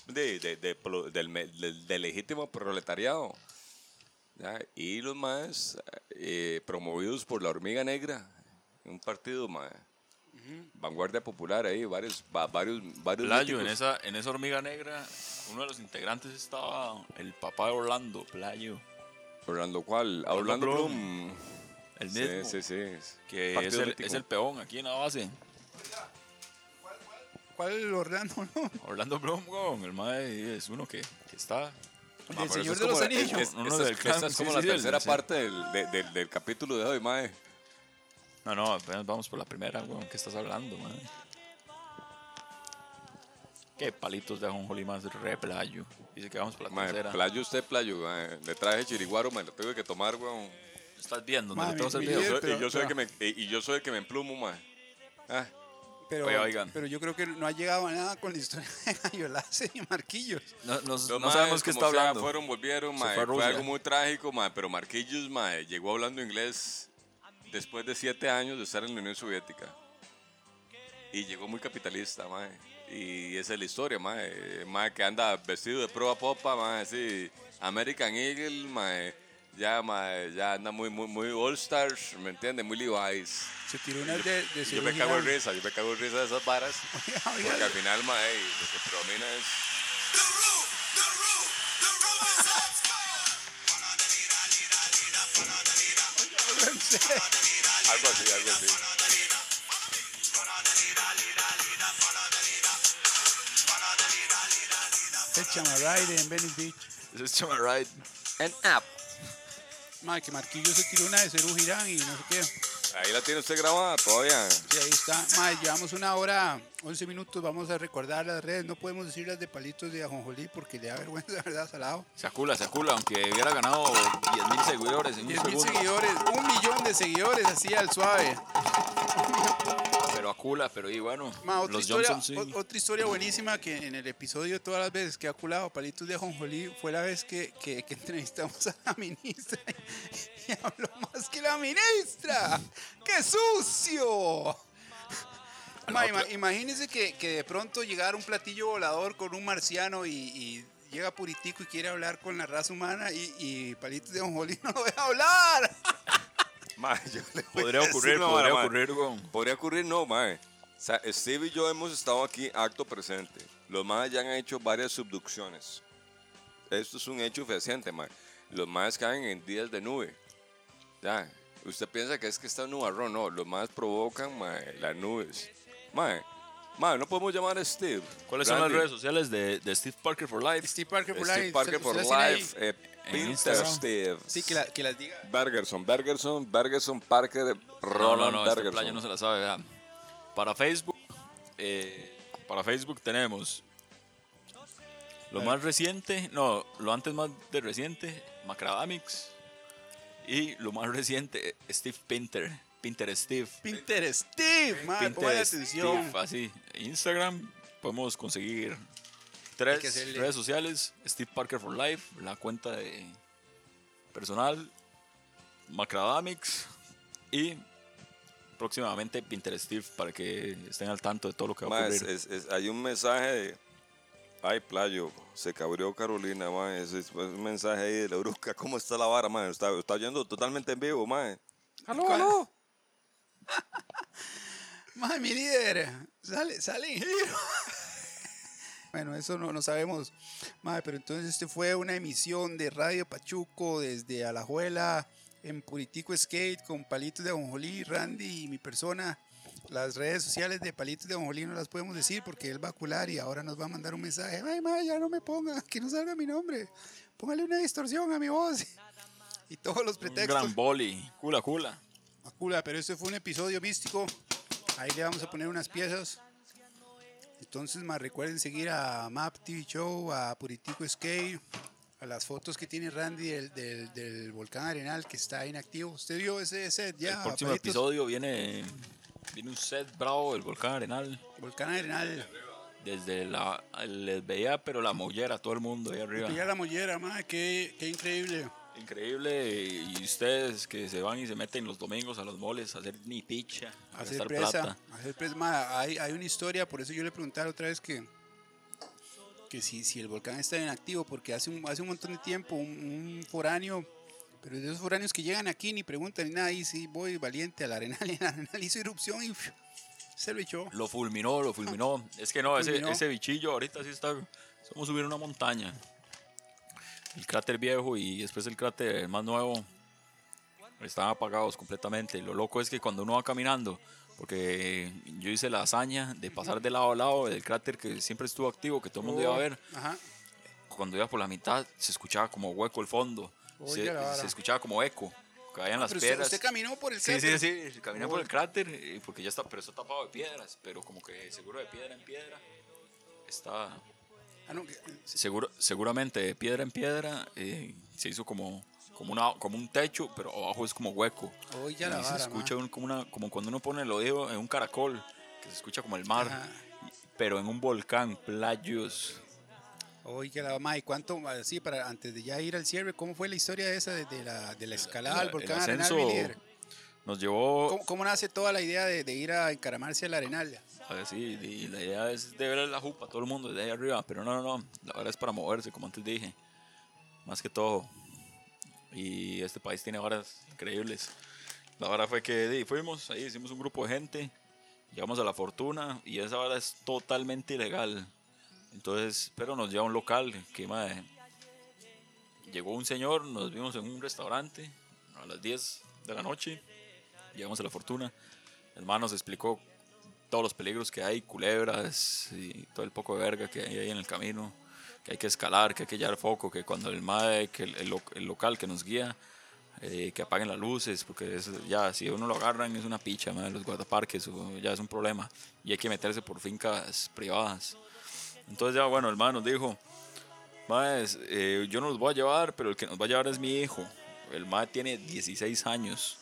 de, de- de pro- del, me- del- del legítimo proletariado. ¿ya? Y los más promovidos por la hormiga negra, un partido más vanguardia popular ahí, varios, va- varios, varios Playo, en míticos. esa, en esa hormiga negra, uno de los integrantes estaba el papá de Orlando, Playo. Orlando cuál, Orlando Orlando Bloom. El Sí, mismo. sí, sí. Que es el, es el peón aquí en la base. ¿Cuál Orlando? No? Orlando Bloom, weón, el mae es uno que, que está Ma, El pero Señor de los Anillos. es- es- Uno esta es- del clan, esta es como sí, la sí, sí, tercera sí. parte del, de- del- del capítulo de hoy, mae. No, no, apenas vamos por la primera, weón. ¿Qué estás hablando, man? Qué palitos de ajonjolí más re playo. Dice que vamos por la Mae, tercera. playo usted, playo. mae. Le traje chiriguaro, me lo tengo que tomar, weón. Estás viendo, Ma, ¿no? A mi- mi líder- soy, y yo soy el que me, y yo soy el que me emplumo, mae. Ah, Pero, Oiga, oigan. pero yo creo que no ha llegado a nada con la historia de Gallo Lace y Marquillos. No, no- maes, sabemos qué como está sea, hablando. fueron, volvieron, mae. fue a Fue, Rusia. algo muy trágico, mae, pero Marquillos, mae, llegó hablando inglés después de siete años de estar en la Unión Soviética. Y llegó muy capitalista, mae. Y esa es la historia, mae. Mae que anda vestido de proa popa, mae, así. American Eagle, mae. Ya, mae, ya anda muy, muy, muy All Stars, ¿me entiendes? Muy Levi's. Se tiró una de, de yo me cago en risa, yo me cago en risa de esas varas. Oiga, Porque al final, mae, lo que predomina es algo así, algo así. El Chamarride en Venice Beach. Is Chama Ride. And up. Madre, que Marquillos se tiró una de Cerú Girán y no sé qué. Ahí la tiene usted grabada todavía. Sí, ahí está. Madre, llevamos una hora, 11 minutos. Vamos a recordar las redes. No podemos decir las de palitos de ajonjolí porque le da vergüenza, ¿verdad, Salado? Se acula, se acula, aunque hubiera ganado 10.000 seguidores en un 10 mil seguidores, un millón de seguidores así al suave. Pero acula, pero y bueno, Ma, otra, los historia, Johnson sí. o- otra historia buenísima que en el episodio todas las veces que ha culado Palitos de Ajonjolí fue la vez que, que- que entrevistamos a la ministra y, habló más que la ministra. ¡Qué sucio! Ma, ima- imagínense que, que de pronto llegara un platillo volador con un marciano y, y llega Puritico y quiere hablar con la raza humana y, y Palitos de Ajonjolí no lo deja hablar. Mae, yo le voy Podría a ocurrir, podría mae. ocurrir, weón. Podría ocurrir, no, mae. O sea, Steve y yo hemos estado aquí acto presente. Los maes ya han hecho varias subducciones. Esto es un hecho fehaciente, mae. Los maes caen en días de nube. Ya. Usted piensa que es que está nubarrón, no. Los maes provocan, mae, las nubes. Mae, mae, no podemos llamar a Steve. ¿Cuáles son las Randy. redes sociales de, de Steve Parker for Life? Steve Parker por Steve ahí. Parker ¿usted- for Life. Eh, En Pinter Instagram. Steve. Sí, que, la- que las diga. Bergerson, Bergerson, Bergerson Parker, No, Roland no, no, este Bergerson. no se la sabe, vea. Para Facebook, eh, para Facebook tenemos lo más reciente, no, lo antes más de reciente, Macradamics. Y lo más reciente, Steve Pinter, Pinter Steve. Pinter Steve, madre, Pinter atención. Steve, así. Instagram, podemos conseguir que tres hacerle- redes sociales, Steve Parker for Life, la cuenta de personal, Macradamics y próximamente Pinter Steve para que estén al tanto de todo lo que va a ocurrir. es- es- hay un mensaje de. Ay, playo, se cabrió Carolina, ma. Es, es un mensaje ahí de la bruca. ¿Cómo está la vara, man? Está, está oyendo totalmente en vivo, ma. ¡Aló, aló! Madre, mi líder, sale, sale en giro. Bueno, eso no, no sabemos. Madre, pero entonces este fue una emisión de Radio Pachuco desde Alajuela en Puritico Skate con Palitos de Ajonjolí, Randy y mi persona. Las redes sociales de Palitos de Ajonjolí no las podemos decir porque él va a cular y ahora nos va a mandar un mensaje. Ay, madre, ya no me ponga, que no salga mi nombre. Póngale una distorsión a mi voz. Y todos los Un pretextos. gran boli, cula, cula. Macula, pero este fue un episodio místico. Ahí le vamos a poner unas piezas. Entonces, más recuerden seguir a Map TV Show, a Puritico Skate, a las fotos que tiene Randy del, del, del volcán Arenal que está inactivo. ¿Usted vio ese set ya? El próximo episodio viene, viene un set bravo del volcán Arenal. Volcán Arenal. Desde la. Les veía, pero la mollera, todo el mundo ahí arriba. Pilla la mollera, madre, qué, qué increíble. Increíble. Y ustedes que se van y se meten los domingos a los moles a hacer ni picha, a Hacer presa. plata. Hacer presa. Ma, hay, hay una historia, por eso yo le preguntaba otra vez que, que si, si el volcán está inactivo, porque hace un, hace un montón de tiempo un, un foráneo, pero de esos foráneos que llegan aquí ni preguntan ni nada, y sí voy valiente al arenal, y el arenal hizo erupción y se lo echó. Lo fulminó, lo fulminó. Es que no, ese, Fulminó. ese bichillo ahorita sí está. Es como subir una montaña. El cráter viejo y después el cráter más nuevo están apagados completamente. Lo loco es que cuando uno va caminando, porque yo hice la hazaña de pasar de lado a lado del cráter que siempre estuvo activo, que todo el mundo iba a ver. Ajá. cuando iba por la mitad se escuchaba como hueco el fondo. Se, se escuchaba como eco. Caían las Pero usted, piedras. usted caminó por el Sí, cráter. sí, sí, caminé por el cráter, eh, porque ya está, pero está tapado de piedras, pero como que seguro de piedra en piedra. Está Ah, seguro, seguramente de piedra en piedra, eh, se hizo como, como, una, como un techo, pero abajo es como hueco. Y la se vara, escucha un- como, una, como cuando uno pone el oído en un caracol, que se escucha como el mar, Ajá. pero en un volcán, playos. La mamá, ¿y cuánto, así, para antes de ya ir al cierre, cómo fue la historia esa de, de la, de la escalada al el volcán ascenso Arenal, mi líder? nos llevó ¿Cómo, cómo nace toda la idea de, de ir a encaramarse al Arenal? A ver, sí, y la idea es de ver la jupa, todo el mundo desde ahí arriba, pero no, no, no, la verdad es para moverse, como antes dije, más que todo. Y este país tiene horas increíbles. La verdad fue que fuimos, ahí hicimos un grupo de gente, llegamos a la fortuna y esa hora es totalmente ilegal. Entonces, pero nos lleva a un local que, madre, llegó un señor, nos vimos en un restaurante a las 10 de la noche, llegamos a la fortuna, el man nos explicó todos los peligros que hay, culebras y todo el poco de verga que hay ahí en el camino, que hay que escalar, que hay que llevar foco, que cuando el mae, que el, el el local que nos guía, eh, que apaguen las luces, porque es, ya si uno lo agarran es una picha, los guardaparques, o ya es un problema, y hay que meterse por fincas privadas. Entonces ya bueno, el mae nos dijo, Maes, eh, yo no los voy a llevar, pero el que nos va a llevar es mi hijo. El mae tiene 16 años.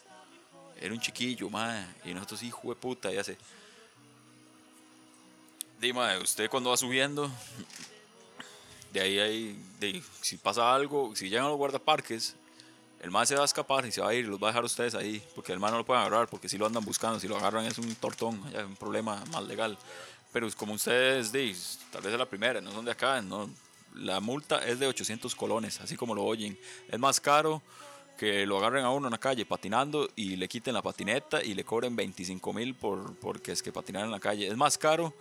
Era un chiquillo, mae. Y nosotros, hijo de puta, ya sé. Dime, usted cuando va subiendo, de ahí de, si pasa algo, si llegan los guardaparques, el mae se va a escapar y se va a ir, los va a dejar ustedes ahí, porque el mae no lo pueden agarrar, porque si lo andan buscando, si lo agarran es un tortón, es un problema más legal. Pero como ustedes, de, tal vez es la primera, no son de acá, no, la multa es de 800 colones, así como lo oyen. Es más caro que lo agarren a uno en la calle patinando y le quiten la patineta y le cobren 25 mil por, porque es que patinar en la calle. Es más caro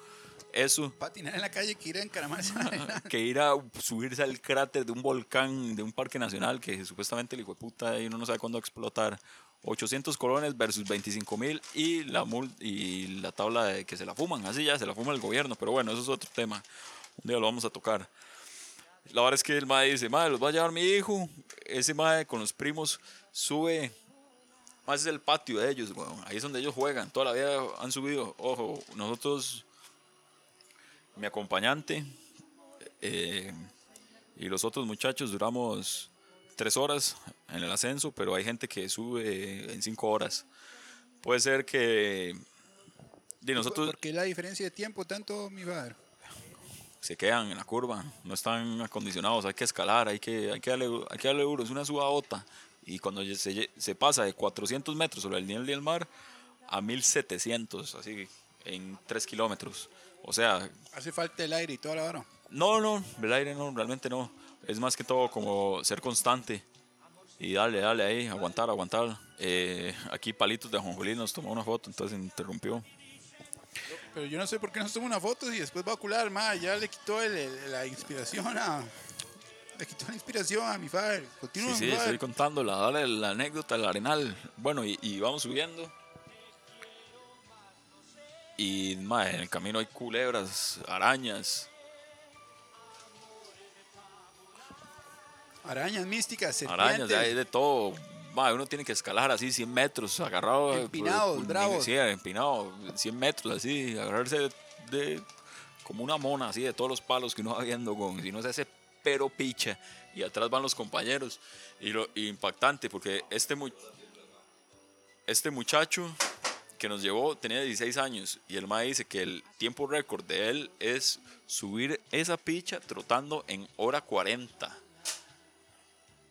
eso Patinar en la calle que ir a encaramarse que ir a subirse al cráter de un volcán, de un parque nacional que supuestamente el hijo de puta y uno no sabe cuándo va a explotar. 800 colones versus 25 mil y la y la tabla de que se la fuman, así ya se la fuma el gobierno, pero bueno, eso es otro tema. Un día lo vamos a tocar. La verdad es que el mae dice, mae, los va a llevar mi hijo. Ese mae con los primos sube, más es el patio de ellos, weón. Ahí es donde ellos juegan. Toda la vida han subido. Ojo, nosotros, mi acompañante eh, y los otros muchachos duramos tres horas en el ascenso, pero hay gente que sube en cinco horas. Puede ser que de nosotros ¿Por qué la diferencia de tiempo tanto, mi padre? se quedan en la curva, no están acondicionados, hay que escalar, hay que, hay que, darle, hay que darle duro, es una subadota. Y cuando se, se pasa de 400 metros sobre el nivel del mar a 1700, así en 3 kilómetros. O sea, Hace falta el aire y toda la hora. no, no, el aire no, realmente no. Es más que todo como ser constante y darle, darle ahí, aguantar, aguantar. Eh, aquí Palitos de Jonjolí nos tomó una foto, entonces interrumpió. Pero yo no sé por qué nos toma una foto y después va a ocular, ma, ya le quitó el- el- la inspiración a... Le quitó la inspiración a mi padre. Continúa, Sí, sí, estoy contando la, dale la anécdota del arenal. Bueno, y, y vamos subiendo. Y mae, en el camino hay culebras, arañas, Arañas místicas, serpientes. arañas, hay de todo. Mae, uno tiene que escalar así 100 metros, agarrado. por- Empinados, bravos. Sí, empinado, 100 metros así, agarrarse de, de- como una mona así de todos los palos que uno va viendo con, si no se hace pero picha. Y atrás van los compañeros. Y lo y impactante porque este, mu- este muchacho que nos llevó tenía 16 años y el mae dice que el tiempo récord de él es subir esa picha trotando en hora 40.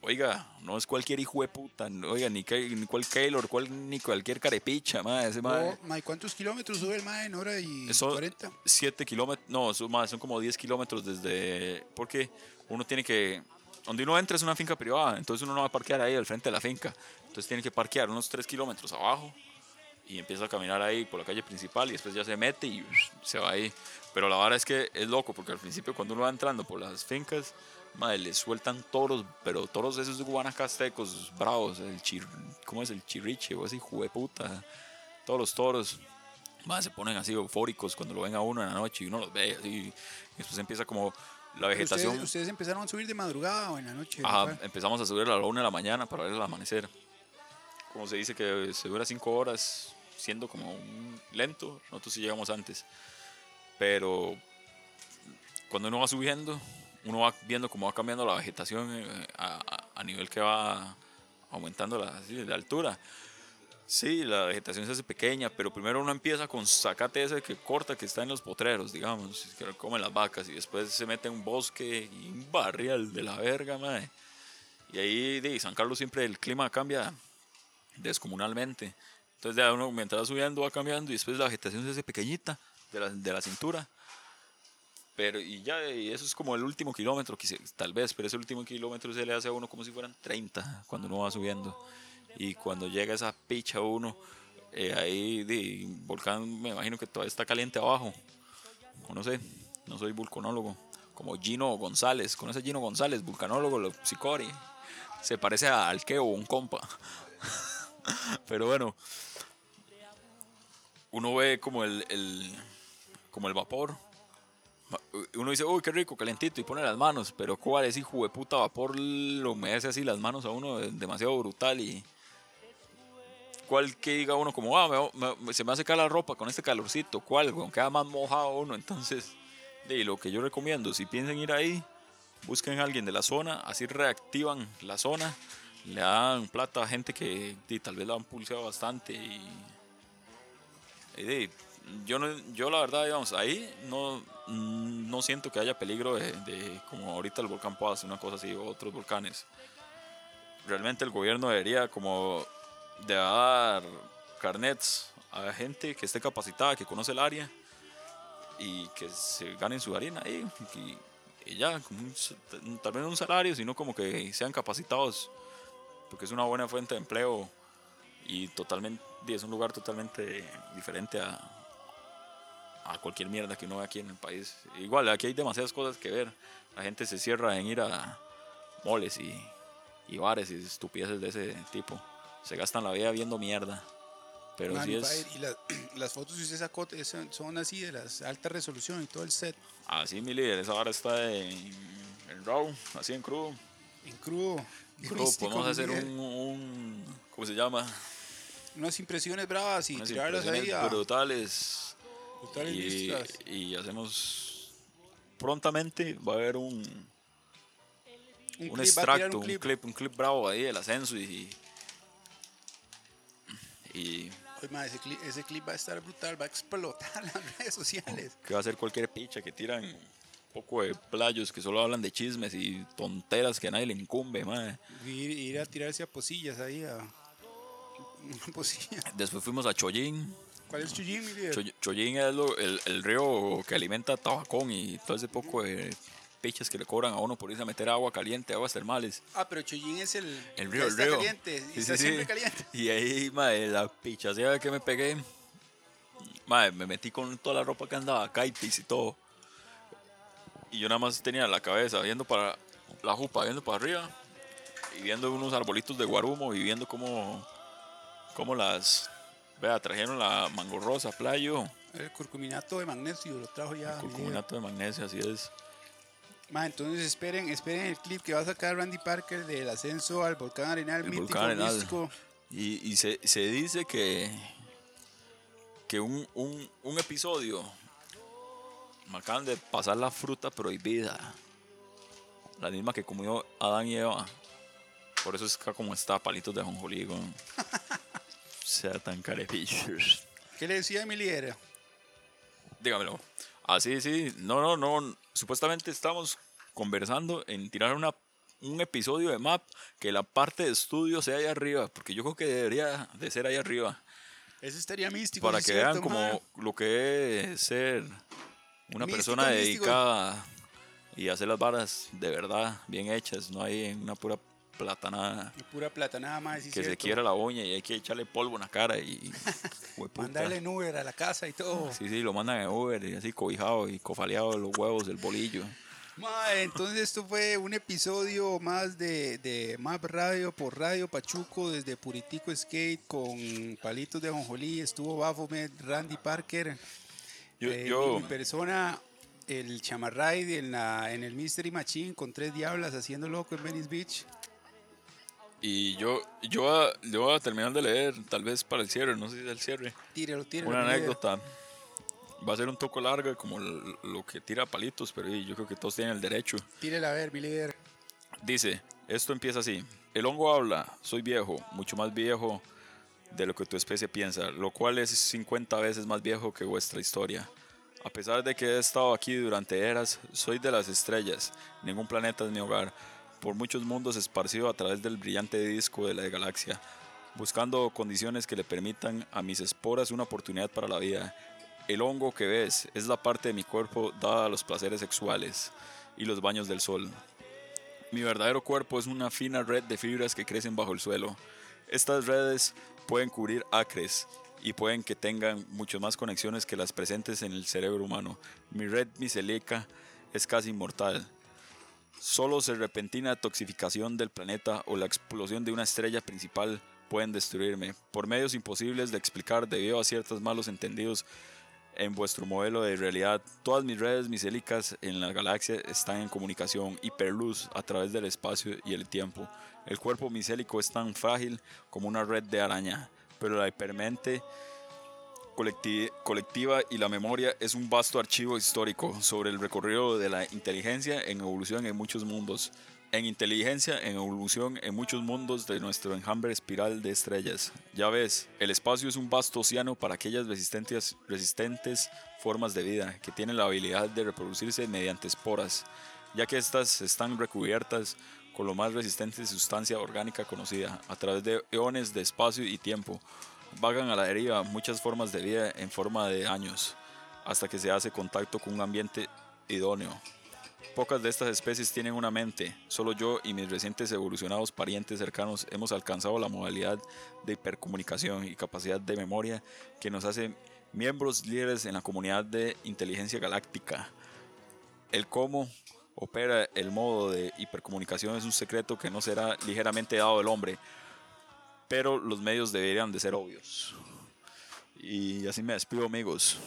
Oiga, no es cualquier hijo de puta, no, oiga, ni, ni cual Keylor, cual, ni cualquier carepicha, mae, ese mae. Oh, ma, ¿y ¿Cuántos kilómetros sube el ma en hora y Son 40? 7 kilómetros, no, son, son como 10 kilómetros desde, porque uno tiene que, donde uno entra es una finca privada, entonces uno no va a parquear ahí al frente de la finca, entonces tiene que parquear unos 3 kilómetros abajo y empieza a caminar ahí por la calle principal y después ya se mete y se va ahí. Pero la verdad es que es loco porque al principio cuando uno va entrando por las fincas, madre, le sueltan toros, pero toros esos guanacastecos bravos, el chir, ¿cómo es el chirriche o ese hijo de puta? Todos los toros, madre, se ponen así eufóricos cuando lo ven a uno en la noche y uno los ve así, y después empieza como La vegetación. Ustedes, ustedes empezaron a subir de madrugada o en la noche. Ajá, empezamos a subir a la 1 de la mañana para ver el amanecer. Como se dice que se dura 5 horas siendo como un lento, nosotros sí llegamos antes. Pero cuando uno va subiendo, uno va viendo cómo va cambiando la vegetación eh, a, a- a nivel que va aumentando la, la altura. Sí, la vegetación se hace pequeña, pero primero uno empieza con zacate ese que corta, que está en los potreros, digamos, que comen las vacas, y después se mete en un bosque y un barrial de la verga, madre. Y ahí de San Carlos siempre el clima cambia descomunalmente. Entonces ya uno mientras subiendo va cambiando y después la vegetación se hace pequeñita de la, de la cintura. Pero y ya y eso es como el último kilómetro, tal vez, pero ese último kilómetro se le hace a uno como si fueran 30 cuando uno va subiendo. Y cuando llega esa picha uno, eh, ahí de volcán me imagino que todavía está caliente abajo. O no sé, no soy vulcanólogo. Como Gino González, conoce a Gino González, vulcanólogo, lo psicori. Se parece a Alqueo, un compa. Pero bueno, uno ve como el, como el vapor. Uno dice, uy, qué rico, calentito, y pone las manos, pero cuál es hijo de puta vapor, lo humedece así las manos a uno de- demasiado brutal y cuál que diga uno como, ah, me- me- se me hace caer la ropa con este calorcito, cuál, weón, queda más mojado uno, entonces, de lo que yo recomiendo, si piensan ir ahí, busquen a alguien de la zona, así reactivan la zona, le dan plata a gente que di, tal vez la han pulseado bastante y, yo, no, yo la verdad, ahí no, no siento que haya peligro de, como ahorita el volcán Paz, una cosa así, o otros volcanes. Realmente el gobierno debería como de dar carnets a gente que esté capacitada, que conoce el área y que se ganen su harina ahí. Y, ya, tal vez no un salario, sino como que sean capacitados, porque es una buena fuente de empleo y totalmente, es un lugar totalmente diferente a, a cualquier mierda que uno ve aquí en el país. Igual, aquí hay demasiadas cosas que ver. La gente se cierra en ir a moles y, y bares y estupideces de ese tipo. Se gastan la vida viendo mierda. Pero Man, sí y es... y la- las fotos que usted sacó eh, son, así de las alta resolución y todo el set Así, mi líder, esa hora está en, en RAW, así en crudo. en crudo. Dijo, místico, podemos hacer un- ¿Cómo se llama? Unas impresiones bravas y Unas tirarlas ahí a brutales. brutales Y, y hacemos... Prontamente va a haber un, Un, un clip, va a tirar extracto, un clip. un clip bravo ahí del ascenso y... Y Oye, ma, ese, clip, ese clip va a estar brutal, va a explotar las redes sociales. que va a ser cualquier picha que tiran un poco de playos que solo hablan de chismes y tonteras que a nadie le incumbe, madre. Ir, ir a tirarse a posillas ahí a posilla. Después fuimos a Chollín. ¿Cuál es Chuyín, mi líder? Choy- Chollín es lo- el, el río que alimenta Tabacón y todo ese poco de pichas que le cobran a uno por irse a meter agua caliente, aguas termales. Ah, pero Chuyín es el, El río, el río. caliente, Sí, está sí, siempre sí. caliente. Y ahí, madre, la pichasea que me pegué, madre, me metí con toda la ropa que andaba, kaitis y todo. Y yo nada más tenía la cabeza viendo para la jupa, viendo para arriba y viendo unos arbolitos de guarumo y viendo cómo, cómo las, vea, trajeron la mango rosa, playo, El curcuminato de magnesio lo trajo ya. curcuminato de magnesio, así es. Ma, entonces esperen, esperen el clip que va a sacar Randy Parker del ascenso al volcán Arenal El mítico, volcán Arenal. místico. Y, y se, se dice que, que un, un, un episodio me acaban de pasar la fruta prohibida. La misma que comió Adán y Eva. Por eso es que como está, palitos de jonjolí. sea tan carepichos. ¿Qué le decía a mi líder? Dígamelo. Así, sí. No, no, no. Supuestamente estamos conversando en tirar una, un episodio de map que la parte de estudio sea ahí arriba. Porque yo creo que debería de ser ahí arriba. Ese estaría místico. Para que vean como lo que es ser una Místico, persona místico. dedicada y hacer las varas de verdad, bien hechas. No hay una pura platanada Y pura plata, nada más. sí que se quiera la uña y hay que echarle polvo en la cara y... Mandarle en Uber a la casa y todo. Sí, sí, lo mandan en Uber y así cobijado y cofaleado los huevos del bolillo. Entonces esto fue un episodio más de, de Map Radio por Radio Pachuco desde Puritico Skate con palitos de ajonjolí. Estuvo Baphomet, Randy Parker. Yo, eh, yo, mi persona el chamarride en, la, en el Mystery Machine con tres diablas haciendo loco en Venice Beach. Y yo, yo, voy a- yo voy a terminar de leer, tal vez para el cierre, no sé si es el cierre. Tíralo, tíralo. Una anécdota. Va a ser un toco larga como lo que tira palitos, pero yo creo que todos tienen el derecho. Tírela a ver, mi líder. Dice, esto empieza así. El hongo habla, soy viejo, mucho más viejo de lo que tu especie piensa, lo cual es 50 veces más viejo que vuestra historia. A pesar de que he estado aquí durante eras, soy de las estrellas, ningún planeta es mi hogar, por muchos mundos esparcido a través del brillante disco de la galaxia, buscando condiciones que le permitan a mis esporas una oportunidad para la vida. El hongo que ves es la parte de mi cuerpo dada a los placeres sexuales y los baños del sol. Mi verdadero cuerpo es una fina red de fibras que crecen bajo el suelo. Estas redes pueden cubrir acres y pueden que tengan mucho más conexiones que las presentes en el cerebro humano. Mi red micelica es casi inmortal. Solo su repentina toxificación del planeta o la explosión de una estrella principal pueden destruirme, por medios imposibles de explicar debido a ciertos malos entendidos en vuestro modelo de realidad. Todas mis redes micélicas en la galaxia están en comunicación hiperluz a través del espacio y el tiempo. El cuerpo micélico es tan frágil como una red de araña, pero la hipermente colecti- colectiva y la memoria es un vasto archivo histórico sobre el recorrido de la inteligencia en evolución en muchos mundos. En inteligencia, en evolución en muchos mundos de nuestro enjambre espiral de estrellas. Ya ves, el espacio es un vasto océano para aquellas resistentes, resistentes formas de vida que tienen la habilidad de reproducirse mediante esporas, ya que estas están recubiertas con lo más resistente sustancia orgánica conocida a través de eones de espacio y tiempo. Vagan a la deriva muchas formas de vida en forma de años, hasta que se hace contacto con un ambiente idóneo. Pocas de estas especies tienen una mente. Solo yo y mis recientes evolucionados parientes cercanos hemos alcanzado la modalidad de hipercomunicación y capacidad de memoria que nos hace miembros líderes en la comunidad de inteligencia galáctica. El cómo opera el modo de hipercomunicación es un secreto que no será ligeramente dado al hombre, pero los medios deberían de ser obvios. Y así me despido amigos.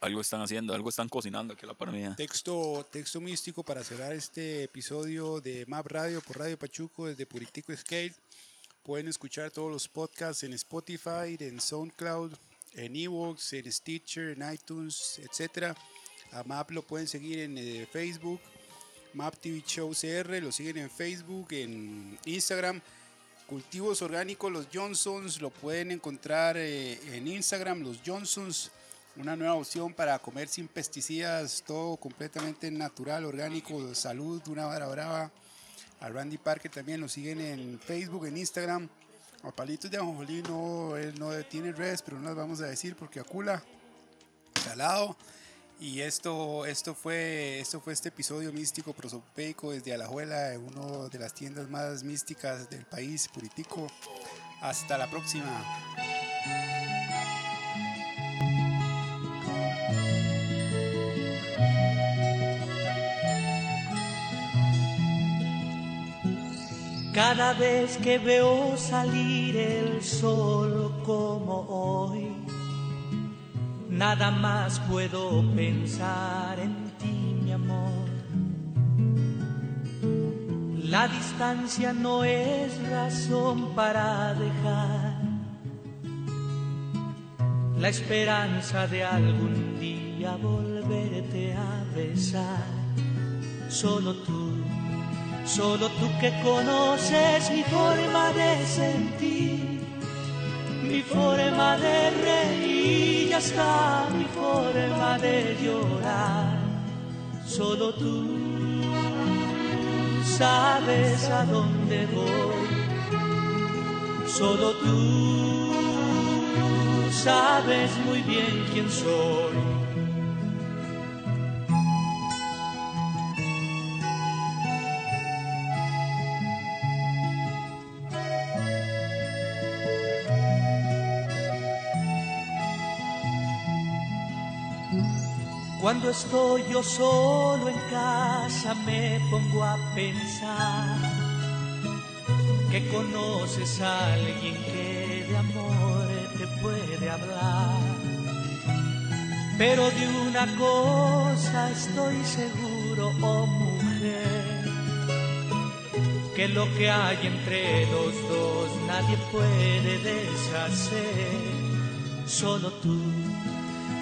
Algo están haciendo, algo están cocinando aquí la par. Texto, texto místico para cerrar este episodio de Map Radio por Radio Pachuco desde Puritico Scale. Pueden escuchar todos los podcasts en Spotify, en SoundCloud, en Evox, en Stitcher, en iTunes, etc. A Map lo pueden seguir en eh, Facebook, Map TV Show CR, lo siguen en Facebook, en Instagram. Cultivos orgánicos, los Johnsons, lo pueden encontrar eh, en Instagram, los Johnsons una nueva opción para comer sin pesticidas, todo completamente natural, orgánico, salud, una vara brava. A Randy Parker también lo siguen en Facebook, en Instagram. A Palitos de Ajonjolí no, él no tiene redes, pero no las vamos a decir porque acula. Salado. Y esto, esto, fue, esto fue este episodio místico prosopeico desde Alajuela, una de las tiendas más místicas del país, Puritico. Hasta la próxima. Cada vez que veo salir el sol como hoy, nada más puedo pensar en ti, mi amor. La distancia no es razón para dejar la esperanza de algún día volverte a besar. Solo tú Solo tú que conoces mi forma de sentir, mi forma de reír hasta mi forma de llorar. Solo tú sabes a dónde voy. Solo tú sabes muy bien quién soy. Cuando estoy yo solo en casa me pongo a pensar que conoces a alguien que de amor te puede hablar. Pero de una cosa estoy seguro, oh mujer, que lo que hay entre los dos nadie puede deshacer. Solo tú,